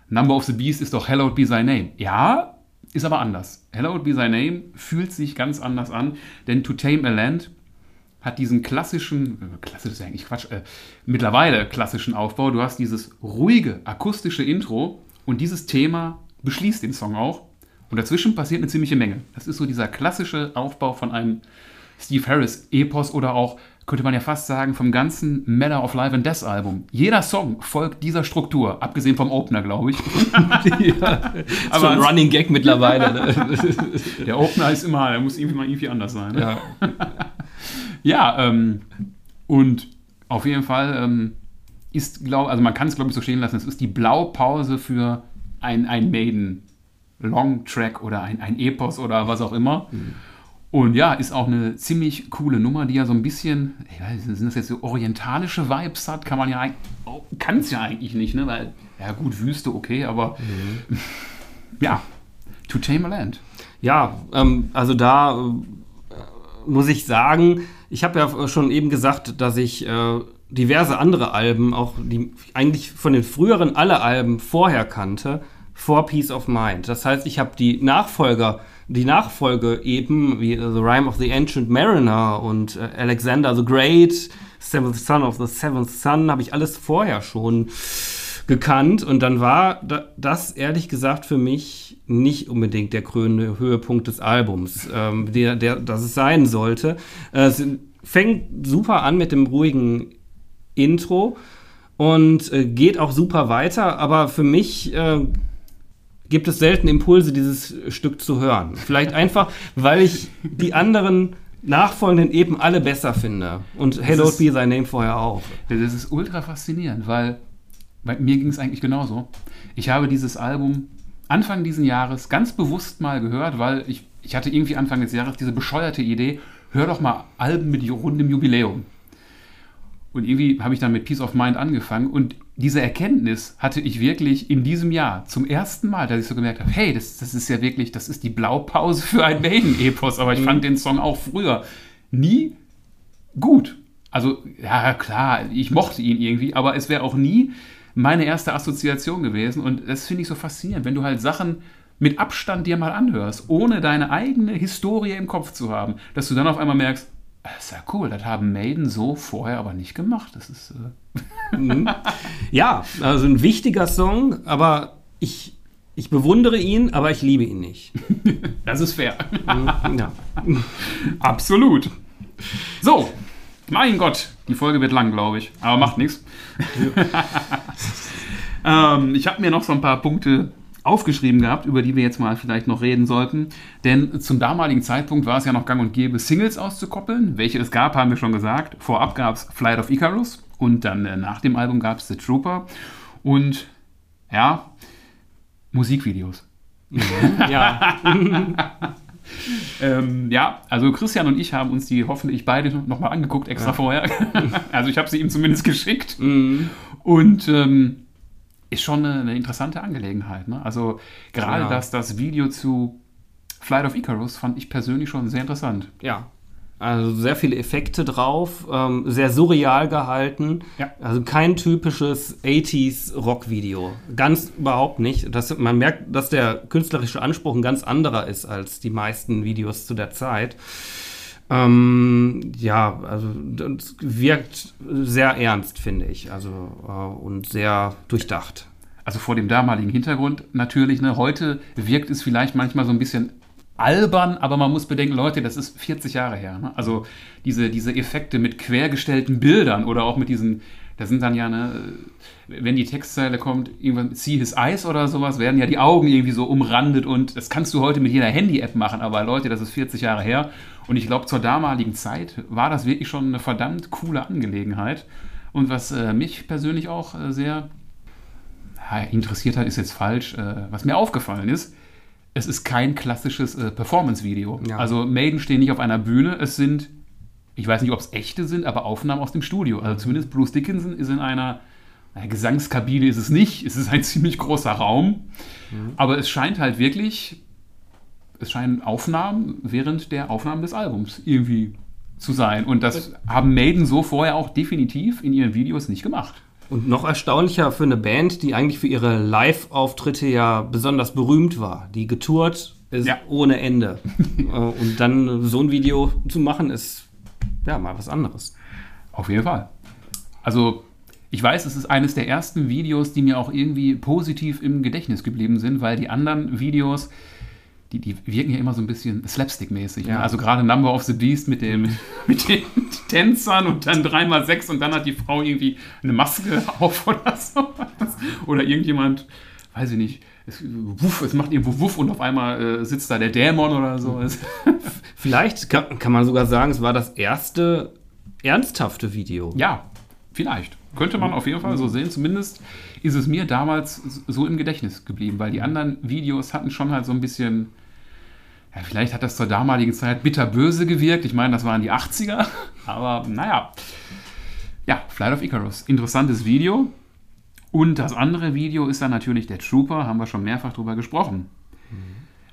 Number of the Beast ist doch Hallowed Be Thy Name. Ja, ist aber anders. Hallowed Be Thy Name fühlt sich ganz anders an, denn To Tame a Land hat diesen klassischen, äh, klassisch ist ja eigentlich Quatsch, äh, mittlerweile klassischen Aufbau. Du hast dieses ruhige, akustische Intro und dieses Thema beschließt den Song auch. Und dazwischen passiert eine ziemliche Menge. Das ist so dieser klassische Aufbau von einem Steve Harris-Epos oder auch, könnte man ja fast sagen, vom ganzen Matter of Life and Death Album. Jeder Song folgt dieser Struktur, abgesehen vom Opener, glaube ich. ja. Aber ein Running Gag mittlerweile. Ne? Der Opener ist immer, der muss irgendwie mal irgendwie anders sein. Ne? Ja, Ja, ähm, und auf jeden Fall ähm, ist, glaube also man kann es, glaube ich, so stehen lassen, es ist die Blaupause für ein, ein Maiden Long Track oder ein, ein Epos oder was auch immer. Und ja, ist auch eine ziemlich coole Nummer, die ja so ein bisschen, ich weiß, nicht, sind das jetzt so orientalische Vibes hat, kann man ja eigentlich, kann es ja eigentlich nicht, ne? Weil, ja gut, Wüste, okay, aber ja, To Tame a Land. Ja, ähm, also da äh, muss ich sagen, ich habe ja schon eben gesagt, dass ich äh, diverse andere Alben, auch die eigentlich von den früheren alle Alben vorher kannte, vor Peace of Mind. Das heißt, ich habe die Nachfolger, die Nachfolge eben, wie äh, The Rime of the Ancient Mariner und äh, Alexander the Great, Seventh Son of the Seventh Son, habe ich alles vorher schon gekannt und dann war da, das ehrlich gesagt für mich nicht unbedingt der krönende Höhepunkt des Albums, ähm, der, der, das es sein sollte. Äh, es fängt super an mit dem ruhigen Intro und äh, geht auch super weiter, aber für mich äh, gibt es selten Impulse, dieses Stück zu hören. Vielleicht einfach, weil ich die anderen nachfolgenden eben alle besser finde. Und Hello Be Thy Name vorher auch. Das ist ultra faszinierend, weil bei mir ging es eigentlich genauso. Ich habe dieses Album Anfang diesen Jahres ganz bewusst mal gehört, weil ich, ich hatte irgendwie Anfang des Jahres diese bescheuerte Idee, hör doch mal Alben mit rundem Jubiläum. Und irgendwie habe ich dann mit Peace of Mind angefangen und diese Erkenntnis hatte ich wirklich in diesem Jahr zum ersten Mal, dass ich so gemerkt habe, hey, das, das ist ja wirklich, das ist die Blaupause für ein Maiden-Epos, aber ich fand den Song auch früher nie gut. Also, ja, klar, ich mochte ihn irgendwie, aber es wäre auch nie meine erste Assoziation gewesen. Und das finde ich so faszinierend, wenn du halt Sachen mit Abstand dir mal anhörst, ohne deine eigene Historie im Kopf zu haben, dass du dann auf einmal merkst, das ist ja cool, das haben Maiden so vorher aber nicht gemacht. Das ist. Äh, Ja, also ein wichtiger Song, aber ich, ich bewundere ihn, aber ich liebe ihn nicht. das ist fair. Ja. Absolut. So, mein Gott, die Folge wird lang, glaube ich. Aber macht nichts. ähm, ich habe mir noch so ein paar Punkte aufgeschrieben gehabt, über die wir jetzt mal vielleicht noch reden sollten. Denn zum damaligen Zeitpunkt war es ja noch gang und gäbe, Singles auszukoppeln. Welche es gab, haben wir schon gesagt. Vorab gab es Flight of Icarus und dann äh, nach dem Album gab es The Trooper. Und ja, Musikvideos. ja. Ähm, ja, also Christian und ich haben uns die hoffentlich beide nochmal angeguckt, extra vorher. also ich habe sie ihm zumindest geschickt. Mhm. Und ähm, ist schon eine, eine interessante Angelegenheit. Ne? Also gerade Ja. das, das Video zu Flight of Icarus fand ich persönlich schon sehr interessant. Ja. Also sehr viele Effekte drauf, ähm, sehr surreal gehalten. Ja. Also kein typisches 80s Rockvideo. Ganz überhaupt nicht. Das, man merkt, dass der künstlerische Anspruch ein ganz anderer ist als die meisten Videos zu der Zeit. Ähm, ja, also das wirkt sehr ernst, finde ich. Also äh, und sehr durchdacht. Also vor dem damaligen Hintergrund natürlich. Ne? Heute wirkt es vielleicht manchmal so ein bisschen albern, aber man muss bedenken, Leute, das ist 40 Jahre her. Ne? Also diese, diese Effekte mit quergestellten Bildern oder auch mit diesen, da sind dann ja, ne, wenn die Textzeile kommt, irgendwann See His Eyes oder sowas, werden ja die Augen irgendwie so umrandet und das kannst du heute mit jeder Handy-App machen, aber Leute, das ist 40 Jahre her und ich glaube, zur damaligen Zeit war das wirklich schon eine verdammt coole Angelegenheit und was äh, mich persönlich auch äh, sehr interessiert hat, ist jetzt falsch. Äh, was mir aufgefallen ist, es ist kein klassisches äh, Performance-Video. Ja. Also Maiden stehen nicht auf einer Bühne, es sind, ich weiß nicht, ob es echte sind, aber Aufnahmen aus dem Studio. Also zumindest Bruce Dickinson ist in einer, naja, Gesangskabine ist es nicht, es ist ein ziemlich großer Raum. Aber es scheint halt wirklich, es scheinen Aufnahmen während der Aufnahmen des Albums irgendwie zu sein. Und das haben Maiden so vorher auch definitiv in ihren Videos nicht gemacht. Und noch erstaunlicher für eine Band, die eigentlich für ihre Live-Auftritte ja besonders berühmt war, die getourt ist Ja. ohne Ende. Äh, Und dann so ein Video zu machen, ist ja, mal was anderes. Auf jeden Fall. Also, ich weiß, es ist eines der ersten Videos, die mir auch irgendwie positiv im Gedächtnis geblieben sind, weil die anderen Videos, die, die wirken ja immer so ein bisschen slapstick-mäßig. Ja. Ne? Also gerade Number of the Beast mit, dem, mit den Tänzern und dann 3x6 und dann hat die Frau irgendwie eine Maske auf oder so. Oder irgendjemand, weiß ich nicht, es, wuff, es macht irgendwo Wuff und auf einmal äh, sitzt da der Dämon oder so. Vielleicht kann, kann man sogar sagen, es war das erste ernsthafte Video. Ja, vielleicht. Könnte man auf jeden Fall so sehen. Zumindest ist es mir damals so im Gedächtnis geblieben, weil die anderen Videos hatten schon halt so ein bisschen. Ja, vielleicht hat das zur damaligen Zeit bitterböse gewirkt. Ich meine, das waren die 80er. Aber naja. Ja, Flight of Icarus. Interessantes Video. Und das andere Video ist dann natürlich der Trooper. Haben wir schon mehrfach drüber gesprochen.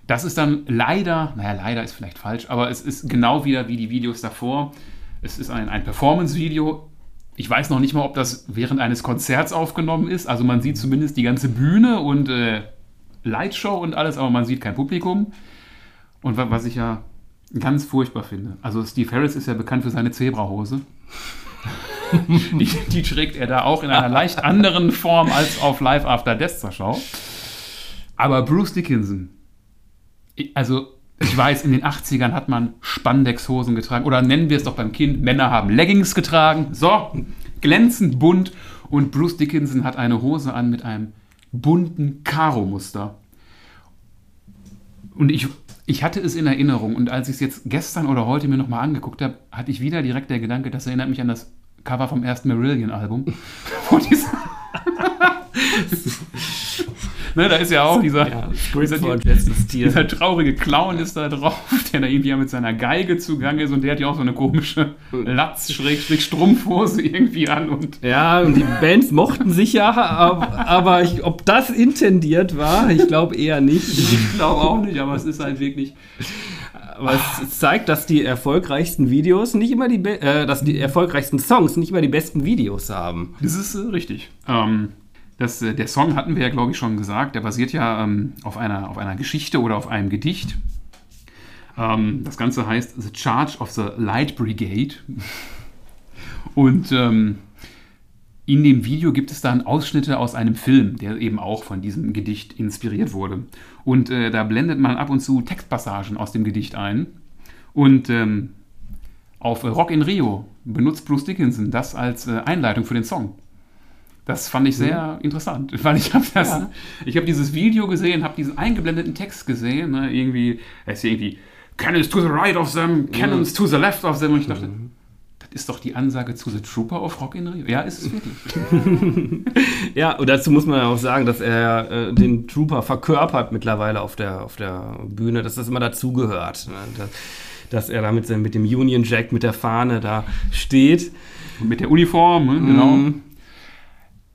Das ist dann leider, naja, leider ist vielleicht falsch, aber es ist genau wieder wie die Videos davor. Es ist ein, ein Performance-Video. Ich weiß noch nicht mal, ob das während eines Konzerts aufgenommen ist. Also man sieht zumindest die ganze Bühne und äh, Lightshow und alles, aber man sieht kein Publikum. Und wa- was ich ja ganz furchtbar finde. Also Steve Harris ist ja bekannt für seine Zebrahose. die, die trägt er da auch in einer leicht anderen Form als auf Live After Death zur Schau. Aber Bruce Dickinson, also ich weiß, in den 80ern hat man Spandexhosen getragen. Oder nennen wir es doch beim Kind, Männer haben Leggings getragen. So, glänzend bunt. Und Bruce Dickinson hat eine Hose an mit einem bunten Karo-Muster. Und ich, ich hatte es in Erinnerung. Und als ich es jetzt gestern oder heute mir nochmal angeguckt habe, hatte ich wieder direkt der Gedanke, das erinnert mich an das Cover vom ersten Marillion-Album. Wo dieser- ne, da ist ja auch dieser, Ja, dieser, dieser traurige Clown ist da drauf, der da irgendwie mit seiner Geige zugange ist und der hat ja auch so eine komische Latz-Strumpfhose irgendwie an und Ja, und die Bands mochten sich ja, aber, aber ich, ob das intendiert war, ich glaube eher nicht. ich glaube auch nicht, aber es ist halt wirklich. Aber es zeigt, dass die erfolgreichsten Videos nicht immer die, äh, dass die erfolgreichsten Songs nicht immer die besten Videos haben. Das ist äh, richtig. Ähm, das, äh, der Song hatten wir ja, glaube ich, schon gesagt. Der basiert ja ähm, auf, einer, auf einer Geschichte oder auf einem Gedicht. Ähm, das Ganze heißt The Charge of the Light Brigade. Und ähm, in dem Video gibt es dann Ausschnitte aus einem Film, der eben auch von diesem Gedicht inspiriert wurde. Und äh, da blendet man ab und zu Textpassagen aus dem Gedicht ein. Und ähm, auf Rock in Rio benutzt Bruce Dickinson das als äh, Einleitung für den Song. Das fand ich sehr interessant, weil ich habe das, Ja. ich habe dieses Video gesehen, habe diesen eingeblendeten Text gesehen, ne, irgendwie, da ist irgendwie Cannons to the right of them, Cannons to the left of them und ich dachte, das ist doch die Ansage zu The Trooper auf Rock in Rio. Ja, ist es wirklich. Ja, und dazu muss man ja auch sagen, dass er äh, den Trooper verkörpert mittlerweile auf der, auf der Bühne, dass das immer dazugehört. Ne? Dass, dass er da mit, mit dem Union Jack, mit der Fahne da steht. Und mit der Uniform, ne, genau.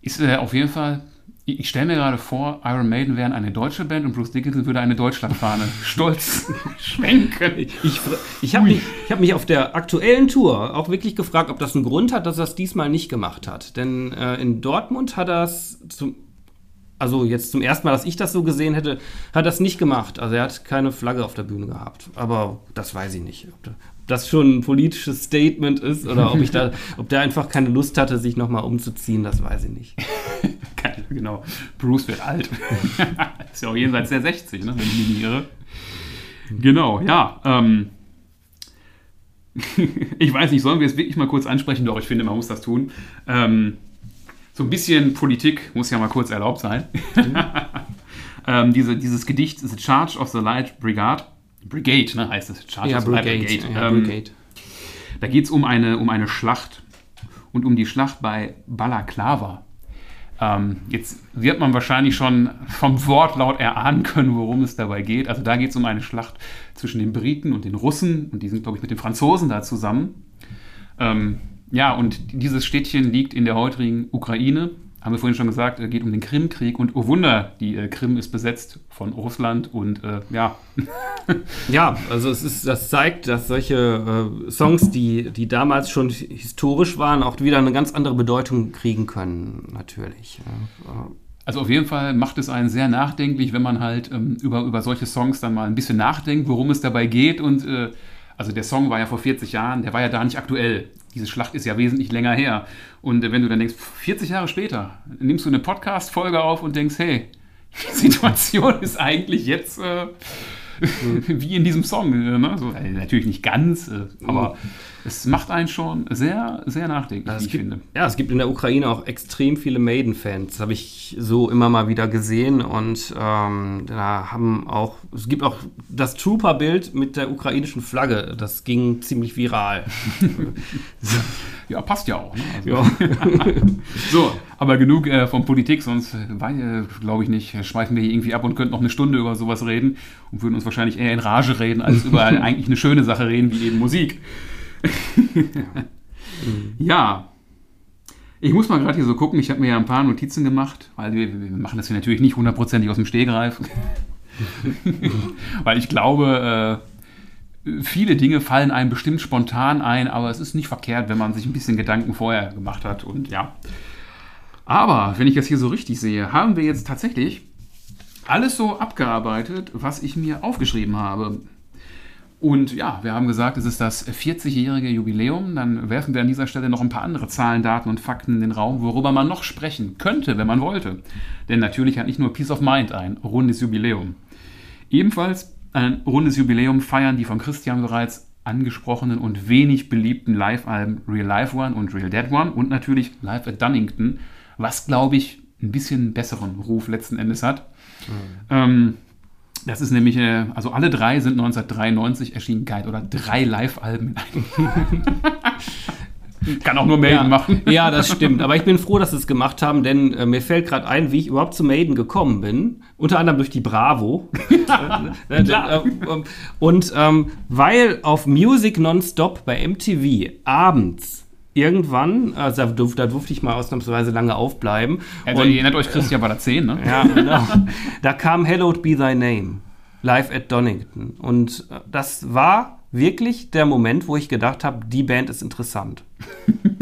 Ist äh, auf jeden Fall, ich, ich stelle mir gerade vor, Iron Maiden wären eine deutsche Band und Bruce Dickinson würde eine Deutschlandfahne stolz schwenken. Ich, ich habe mich, ich hab mich auf der aktuellen Tour auch wirklich gefragt, ob das einen Grund hat, dass er es diesmal nicht gemacht hat. Denn äh, in Dortmund hat er es zum, also jetzt zum ersten Mal, dass ich das so gesehen hätte, hat er es nicht gemacht. Also er hat keine Flagge auf der Bühne gehabt. Aber das weiß ich nicht. Ob das schon ein politisches Statement ist oder ob ich da, ob der einfach keine Lust hatte, sich nochmal umzuziehen, das weiß ich nicht. Genau. Bruce wird alt. ist ja auch jenseits der 60, ne, wenn ich mich nicht irre. Genau, ja. Ähm, ich weiß nicht, sollen wir es wirklich mal kurz ansprechen? Doch, ich finde, man muss das tun. Ähm, so ein bisschen Politik muss ja mal kurz erlaubt sein. ähm, diese, dieses Gedicht, The Charge of the Light Brigade, Brigade, ne, heißt es. Charge of the Light Brigade. Ja, Ähm, Brigade. da geht es um eine, um eine Schlacht und um die Schlacht bei Balaklava. Ähm, jetzt wird man wahrscheinlich schon vom Wortlaut erahnen können, worum es dabei geht. Also da geht es um eine Schlacht zwischen den Briten und den Russen und die sind, glaube ich, mit den Franzosen da zusammen. Ähm, ja, und dieses Städtchen liegt in der heutigen Ukraine. Haben wir vorhin schon gesagt, es geht um den Krimkrieg und oh Wunder, die äh, Krim ist besetzt von Russland und äh, ja, Ja, also es ist, das zeigt, dass solche äh, Songs, die, die damals schon historisch waren, auch wieder eine ganz andere Bedeutung kriegen können, natürlich. Also auf jeden Fall macht es einen sehr nachdenklich, wenn man halt ähm, über, über solche Songs dann mal ein bisschen nachdenkt, worum es dabei geht und äh, Also der Song war ja vor 40 Jahren, der war ja da nicht aktuell. Diese Schlacht ist ja wesentlich länger her. Und wenn du dann denkst, 40 Jahre später, nimmst du eine Podcast-Folge auf und denkst, hey, die Situation ist eigentlich jetzt äh, wie in diesem Song. Äh, ne? so, natürlich nicht ganz, äh, aber es macht einen schon sehr, sehr nachdenklich, Ja, wie ich gibt, finde. ja, es gibt in der Ukraine auch extrem viele Maiden-Fans. Habe ich so immer mal wieder gesehen. Und ähm, da haben auch, es gibt auch das Trooper-Bild mit der ukrainischen Flagge. Das ging ziemlich viral. Ja, passt ja auch. Ne? Also, ja. So, aber genug äh, von Politik, sonst äh, glaube ich nicht, schweifen wir hier irgendwie ab und könnten noch eine Stunde über sowas reden und würden uns wahrscheinlich eher in Rage reden, als über eigentlich eine schöne Sache reden, wie eben Musik. ja. Ich muss mal gerade hier so gucken, ich habe mir ja ein paar Notizen gemacht, weil wir, wir machen das hier natürlich nicht hundertprozentig aus dem Stehgreif. weil ich glaube, äh, viele Dinge fallen einem bestimmt spontan ein, aber es ist nicht verkehrt, wenn man sich ein bisschen Gedanken vorher gemacht hat und ja. Aber wenn ich das hier so richtig sehe, haben wir jetzt tatsächlich alles so abgearbeitet, was ich mir aufgeschrieben habe. Und ja, wir haben gesagt, es ist das 40-jährige Jubiläum. Dann werfen wir an dieser Stelle noch ein paar andere Zahlen, Daten und Fakten in den Raum, worüber man noch sprechen könnte, wenn man wollte. Denn natürlich hat nicht nur Peace of Mind ein rundes Jubiläum. Ebenfalls ein rundes Jubiläum feiern die von Christian bereits angesprochenen und wenig beliebten Live-Alben Real Life One und Real Dead One und natürlich Live at Dunnington, was glaube ich ein bisschen besseren Ruf letzten Endes hat. Ähm, das ist nämlich, äh, also alle drei sind 1993 erschienen, geil, oder drei Live-Alben in einem. Kann auch nur Maiden Ja, machen. ja, das stimmt. Aber ich bin froh, dass sie es gemacht haben, denn äh, mir fällt gerade ein, wie ich überhaupt zu Maiden gekommen bin. Unter anderem durch die Bravo. Klar. äh, äh, Und ähm, weil auf Music Nonstop bei MTV abends irgendwann, also da, durf, da durfte ich mal ausnahmsweise lange aufbleiben. Also, und, ihr erinnert euch, Christian war da 10, ne? ja, genau. Da kam Hallowed Be Thy Name, live at Donington. Und äh, das war wirklich der Moment, wo ich gedacht habe, die Band ist interessant.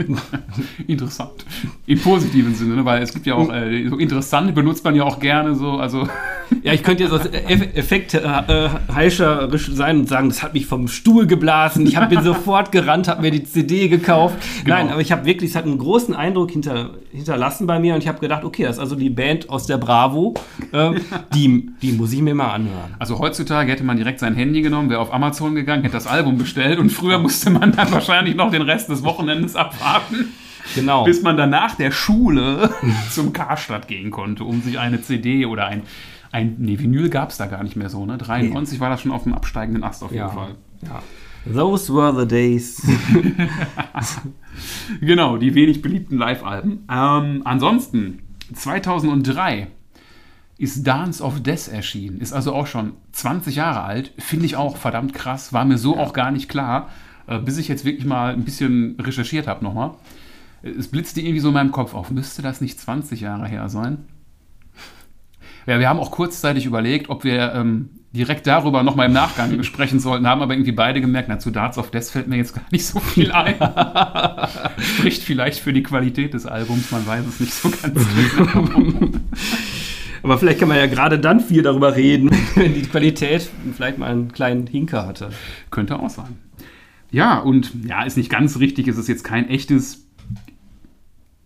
Interessant. Im positiven Sinne, ne? weil es gibt ja auch, äh, so interessant benutzt man ja auch gerne so, also Ja, ich könnte jetzt aus Eff- Effekt äh, äh, heischerisch sein und sagen, das hat mich vom Stuhl geblasen. Ich bin sofort gerannt, habe mir die CD gekauft. Genau. Nein, aber ich habe wirklich, es hat einen großen Eindruck hinter, hinterlassen bei mir und ich habe gedacht, okay, das ist also die Band aus der Bravo. Äh, die, die muss ich mir mal anhören. Also heutzutage hätte man direkt sein Handy genommen, wäre auf Amazon gegangen, hätte das Album bestellt und früher musste man dann wahrscheinlich noch den Rest des Wochenendes abwarten, Genau. bis man dann nach der Schule zum Karstadt gehen konnte, um sich eine CD oder ein, ein nee, Vinyl gab es da gar nicht mehr so, ne? 93 war das schon auf dem absteigenden Ast auf jeden ja. Fall. ja. Those were the days. Genau, die wenig beliebten Live-Alben. Ähm, ansonsten, 2003 ist Dance of Death erschienen. Ist also auch schon 20 Jahre alt. Finde ich auch verdammt krass. War mir so auch gar nicht klar, bis ich jetzt wirklich mal ein bisschen recherchiert habe nochmal. Es blitzte irgendwie so in meinem Kopf auf. Müsste das nicht 20 Jahre her sein? Ja, wir haben auch kurzzeitig überlegt, ob wir ähm, direkt darüber nochmal im Nachgang sprechen sollten, haben aber irgendwie beide gemerkt, na, zu Darts of Death fällt mir jetzt gar nicht so viel ein. Spricht vielleicht für die Qualität des Albums, man weiß es nicht so ganz genau. Aber vielleicht kann man ja gerade dann viel darüber reden, wenn die Qualität vielleicht mal einen kleinen Hinker hatte. Könnte auch sein. Ja, und ja, ist nicht ganz richtig, es ist jetzt kein echtes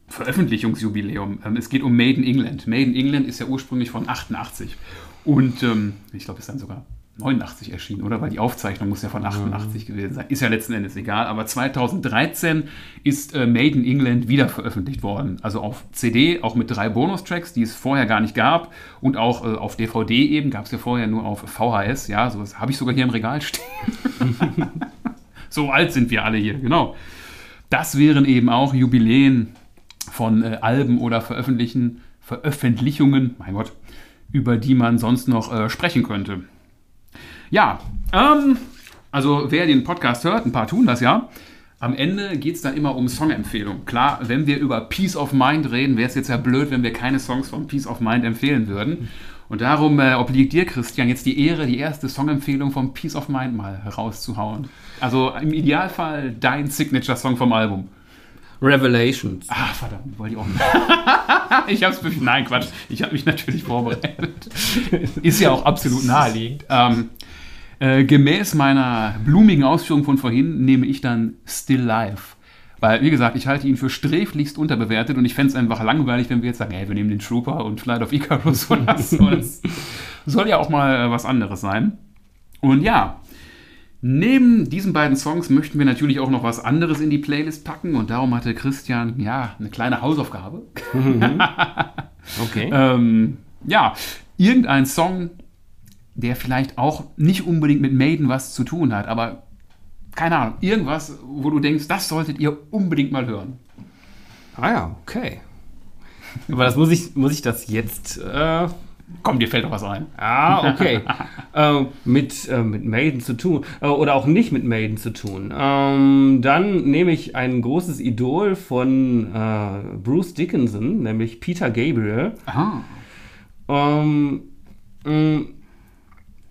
Veröffentlichungsjubiläum. Ähm, es geht um Made in England. Made in England ist ja ursprünglich von 88. Und ähm, ich glaube, ist dann sogar 89 erschienen, oder? Weil die Aufzeichnung muss ja von 88 gewesen sein. Ist ja letzten Endes egal. Aber 2013 ist äh, Made in England wieder veröffentlicht worden. Also auf CD, auch mit drei Bonustracks, die es vorher gar nicht gab. Und auch äh, auf DVD eben, gab es ja vorher nur auf VHS. Ja, sowas habe ich sogar hier im Regal stehen. so alt sind wir alle hier, genau. Das wären eben auch Jubiläen von äh, Alben oder Veröffentlichen, Veröffentlichungen, mein Gott, über die man sonst noch äh, sprechen könnte. Ja, ähm, also wer den Podcast hört, ein paar tun das ja. Am Ende geht es dann immer um Songempfehlung. Klar, wenn wir über Peace of Mind reden, wäre es jetzt ja blöd, wenn wir keine Songs von Peace of Mind empfehlen würden. Und darum äh, obliegt dir, Christian, jetzt die Ehre, die erste Songempfehlung von Peace of Mind mal herauszuhauen. Also im Idealfall dein Signature-Song vom Album. Revelations. Ah, verdammt, wollte ich auch nicht. ich hab's befürchtet. Nein, Quatsch. Ich habe mich natürlich vorbereitet. Ist ja auch absolut naheliegend. Ähm, Äh, gemäß meiner blumigen Ausführung von vorhin nehme ich dann Still Life. Weil, wie gesagt, ich halte ihn für sträflichst unterbewertet und ich fände es einfach langweilig, wenn wir jetzt sagen, hey, wir nehmen den Trooper und Flight of Icarus oder so. Das soll ja auch mal äh, was anderes sein. Und ja, neben diesen beiden Songs möchten wir natürlich auch noch was anderes in die Playlist packen und darum hatte Christian, ja, eine kleine Hausaufgabe. Okay. ähm, ja, irgendein Song, der vielleicht auch nicht unbedingt mit Maiden was zu tun hat, aber keine Ahnung, irgendwas, wo du denkst, das solltet ihr unbedingt mal hören. Ah ja, okay. Aber das muss ich, muss ich das jetzt. Äh, Komm, dir fällt doch was ein. ah, okay. äh, mit, äh, mit Maiden zu tun. Äh, oder auch nicht mit Maiden zu tun. Ähm, dann nehme ich ein großes Idol von äh, Bruce Dickinson, nämlich Peter Gabriel. Aha. Ähm, mh,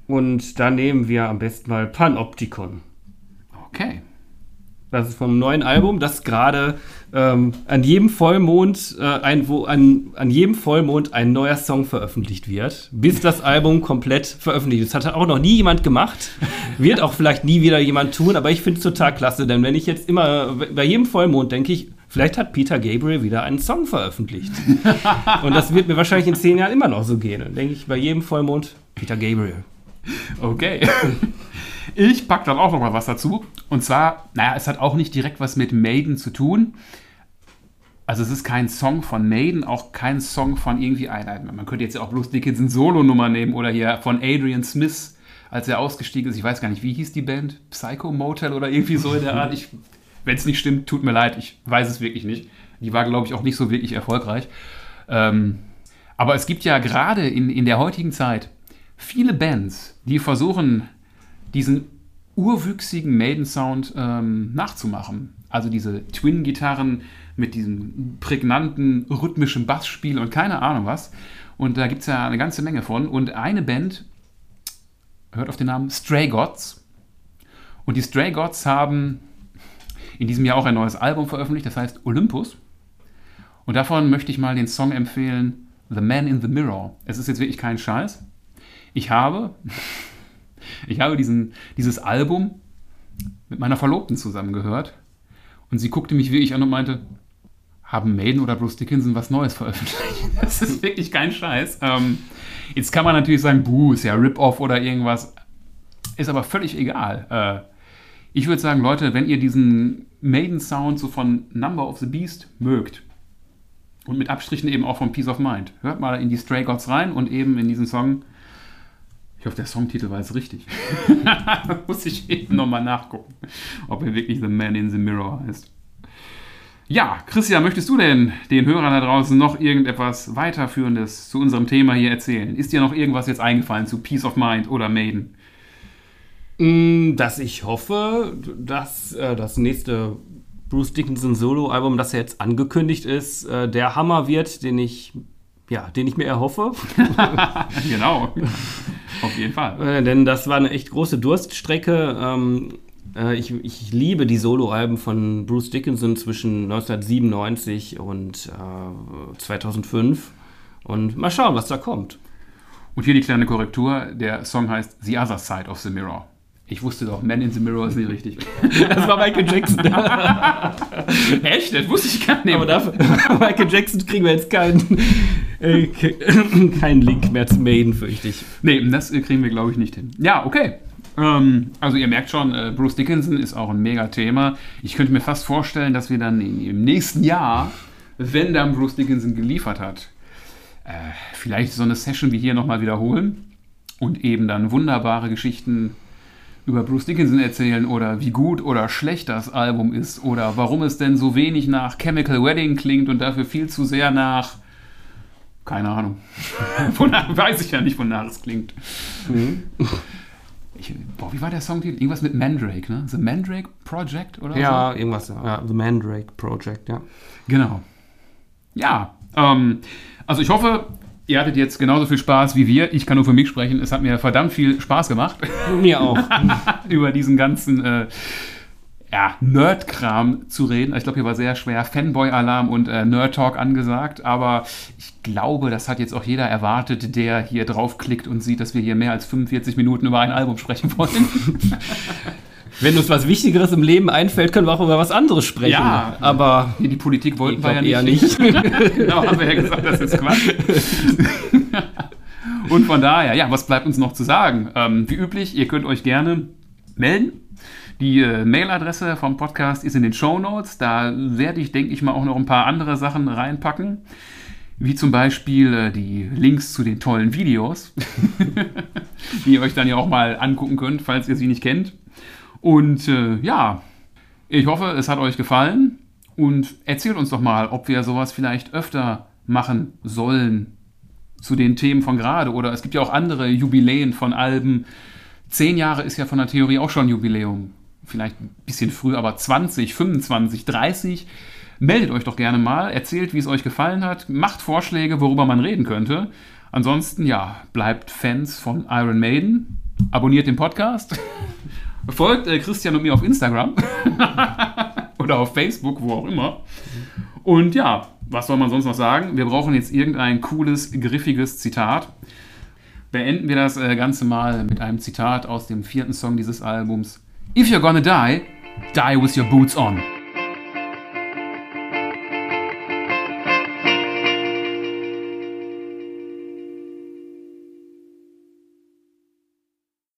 und da nehmen wir am besten mal Panopticon. Okay. Das ist vom neuen Album, das gerade ähm, an jedem Vollmond, äh, ein, wo an, an jedem Vollmond ein neuer Song veröffentlicht wird, bis das Album komplett veröffentlicht ist. Das hat auch noch nie jemand gemacht, wird auch vielleicht nie wieder jemand tun, aber ich finde es total klasse, denn wenn ich jetzt immer bei jedem Vollmond denke ich, vielleicht hat Peter Gabriel wieder einen Song veröffentlicht. Und das wird mir wahrscheinlich in zehn Jahren immer noch so gehen. Dann denke ich bei jedem Vollmond Peter Gabriel. Okay. Ich packe dann auch noch mal was dazu. Und zwar, naja, es hat auch nicht direkt was mit Maiden zu tun. Also es ist kein Song von Maiden, auch kein Song von irgendwie einer. Man könnte jetzt ja auch bloß Dickinson Solo-Nummer nehmen oder hier von Adrian Smith, als er ausgestiegen ist. Ich weiß gar nicht, wie hieß die Band? Psycho Motel oder irgendwie so in der Art. Wenn es nicht stimmt, tut mir leid, ich weiß es wirklich nicht. Die war, glaube ich, auch nicht so wirklich erfolgreich. Ähm, aber es gibt ja gerade in, in der heutigen Zeit viele Bands, die versuchen, diesen urwüchsigen Maiden-Sound ähm, nachzumachen. Also diese Twin-Gitarren mit diesem prägnanten rhythmischen Bassspiel und keine Ahnung was. Und da gibt es ja eine ganze Menge von. Und eine Band hört auf den Namen Stray Gods. Und die Stray Gods haben in diesem Jahr auch ein neues Album veröffentlicht, das heißt Olympus. Und davon möchte ich mal den Song empfehlen, The Man in the Mirror. Es ist jetzt wirklich kein Scheiß. Ich habe ich habe diesen, dieses Album mit meiner Verlobten zusammen gehört und sie guckte mich wirklich an und meinte, haben Maiden oder Bruce Dickinson was Neues veröffentlicht? Das ist wirklich kein Scheiß. Ähm, jetzt kann man natürlich sagen, buh, ist ja Rip-Off oder irgendwas. Ist aber völlig egal. Äh, ich würde sagen, Leute, wenn ihr diesen Maiden-Sound so von Number of the Beast mögt und mit Abstrichen eben auch von Peace of Mind, hört mal in die Stray Gods rein und eben in diesen Song ich hoffe, der Songtitel war jetzt richtig. Muss ich eben nochmal nachgucken, ob er wirklich The Man in the Mirror heißt. Ja, Christian, möchtest du denn den Hörern da draußen noch irgendetwas weiterführendes zu unserem Thema hier erzählen? Ist dir noch irgendwas jetzt eingefallen zu Peace of Mind oder Maiden? Mm, Dass ich hoffe, dass äh, das nächste Bruce Dickinson Solo-Album, das ja jetzt angekündigt ist, äh, der Hammer wird, den ich, ja, den ich mir erhoffe. genau. Auf jeden Fall. Äh, denn das war eine echt große Durststrecke. Ähm, äh, ich, ich liebe die Soloalben von Bruce Dickinson zwischen 1997 und äh, 2005. Und mal schauen, was da kommt. Und hier die kleine Korrektur: der Song heißt The Other Side of the Mirror. Ich wusste doch, Man in the Mirror ist nicht richtig. Das war Michael Jackson. Echt? Das wusste ich gar nicht. Aber dafür, Michael Jackson kriegen wir jetzt keinen, äh, keinen Link mehr zu Maiden, fürchte ich. Nee, das kriegen wir, glaube ich, nicht hin. Ja, okay. Ähm, also ihr merkt schon, äh, Bruce Dickinson ist auch ein mega Thema. Ich könnte mir fast vorstellen, dass wir dann im nächsten Jahr, wenn dann Bruce Dickinson geliefert hat, äh, vielleicht so eine Session wie hier nochmal wiederholen und eben dann wunderbare Geschichten über Bruce Dickinson erzählen oder wie gut oder schlecht das Album ist oder warum es denn so wenig nach Chemical Wedding klingt und dafür viel zu sehr nach keine Ahnung. Wonach, weiß ich ja nicht, wonach es klingt. Mhm. Ich, boah, wie war der Songtitel? Irgendwas mit Mandrake, ne? The Mandrake Project oder Ja, irgendwas. Ja, The Mandrake Project, ja. so? Genau. Ja, ähm, also ich hoffe, ihr hattet jetzt genauso viel Spaß wie wir. Ich kann nur für mich sprechen. Es hat mir verdammt viel Spaß gemacht, Mir auch. über diesen ganzen äh, ja, Nerd-Kram zu reden. Ich glaube, hier war sehr schwer Fanboy-Alarm und äh, Nerd-Talk angesagt, aber ich glaube, das hat jetzt auch jeder erwartet, der hier draufklickt und sieht, dass wir hier mehr als 45 Minuten über ein Album sprechen wollen. Wenn uns was Wichtigeres im Leben einfällt, können wir auch über was anderes sprechen. Ja, aber die Politik wollten wir ja nicht. eher nicht. genau, haben wir ja gesagt, das ist Quatsch. Und von daher, ja, was bleibt uns noch zu sagen? Ähm, wie üblich, ihr könnt euch gerne melden. Die äh, Mailadresse vom Podcast ist in den Show Notes. Da werde ich, denke ich mal, auch noch ein paar andere Sachen reinpacken. Wie zum Beispiel äh, die Links zu den tollen Videos, die ihr euch dann ja auch mal angucken könnt, falls ihr sie nicht kennt. Und äh, ja, ich hoffe, es hat euch gefallen. Und erzählt uns doch mal, ob wir sowas vielleicht öfter machen sollen zu den Themen von gerade. Oder es gibt ja auch andere Jubiläen von Alben. Zehn Jahre ist ja von der Theorie auch schon Jubiläum. Vielleicht ein bisschen früh, aber 20, 25, 30. Meldet euch doch gerne mal, erzählt, wie es euch gefallen hat, macht Vorschläge, worüber man reden könnte. Ansonsten, ja, bleibt Fans von Iron Maiden, abonniert den Podcast, folgt äh, Christian und mir auf Instagram oder auf Facebook, wo auch immer. Und ja, was soll man sonst noch sagen? Wir brauchen jetzt irgendein cooles, griffiges Zitat. Beenden wir das äh, Ganze mal mit einem Zitat aus dem vierten Song dieses Albums. If you're gonna die, die with your boots on.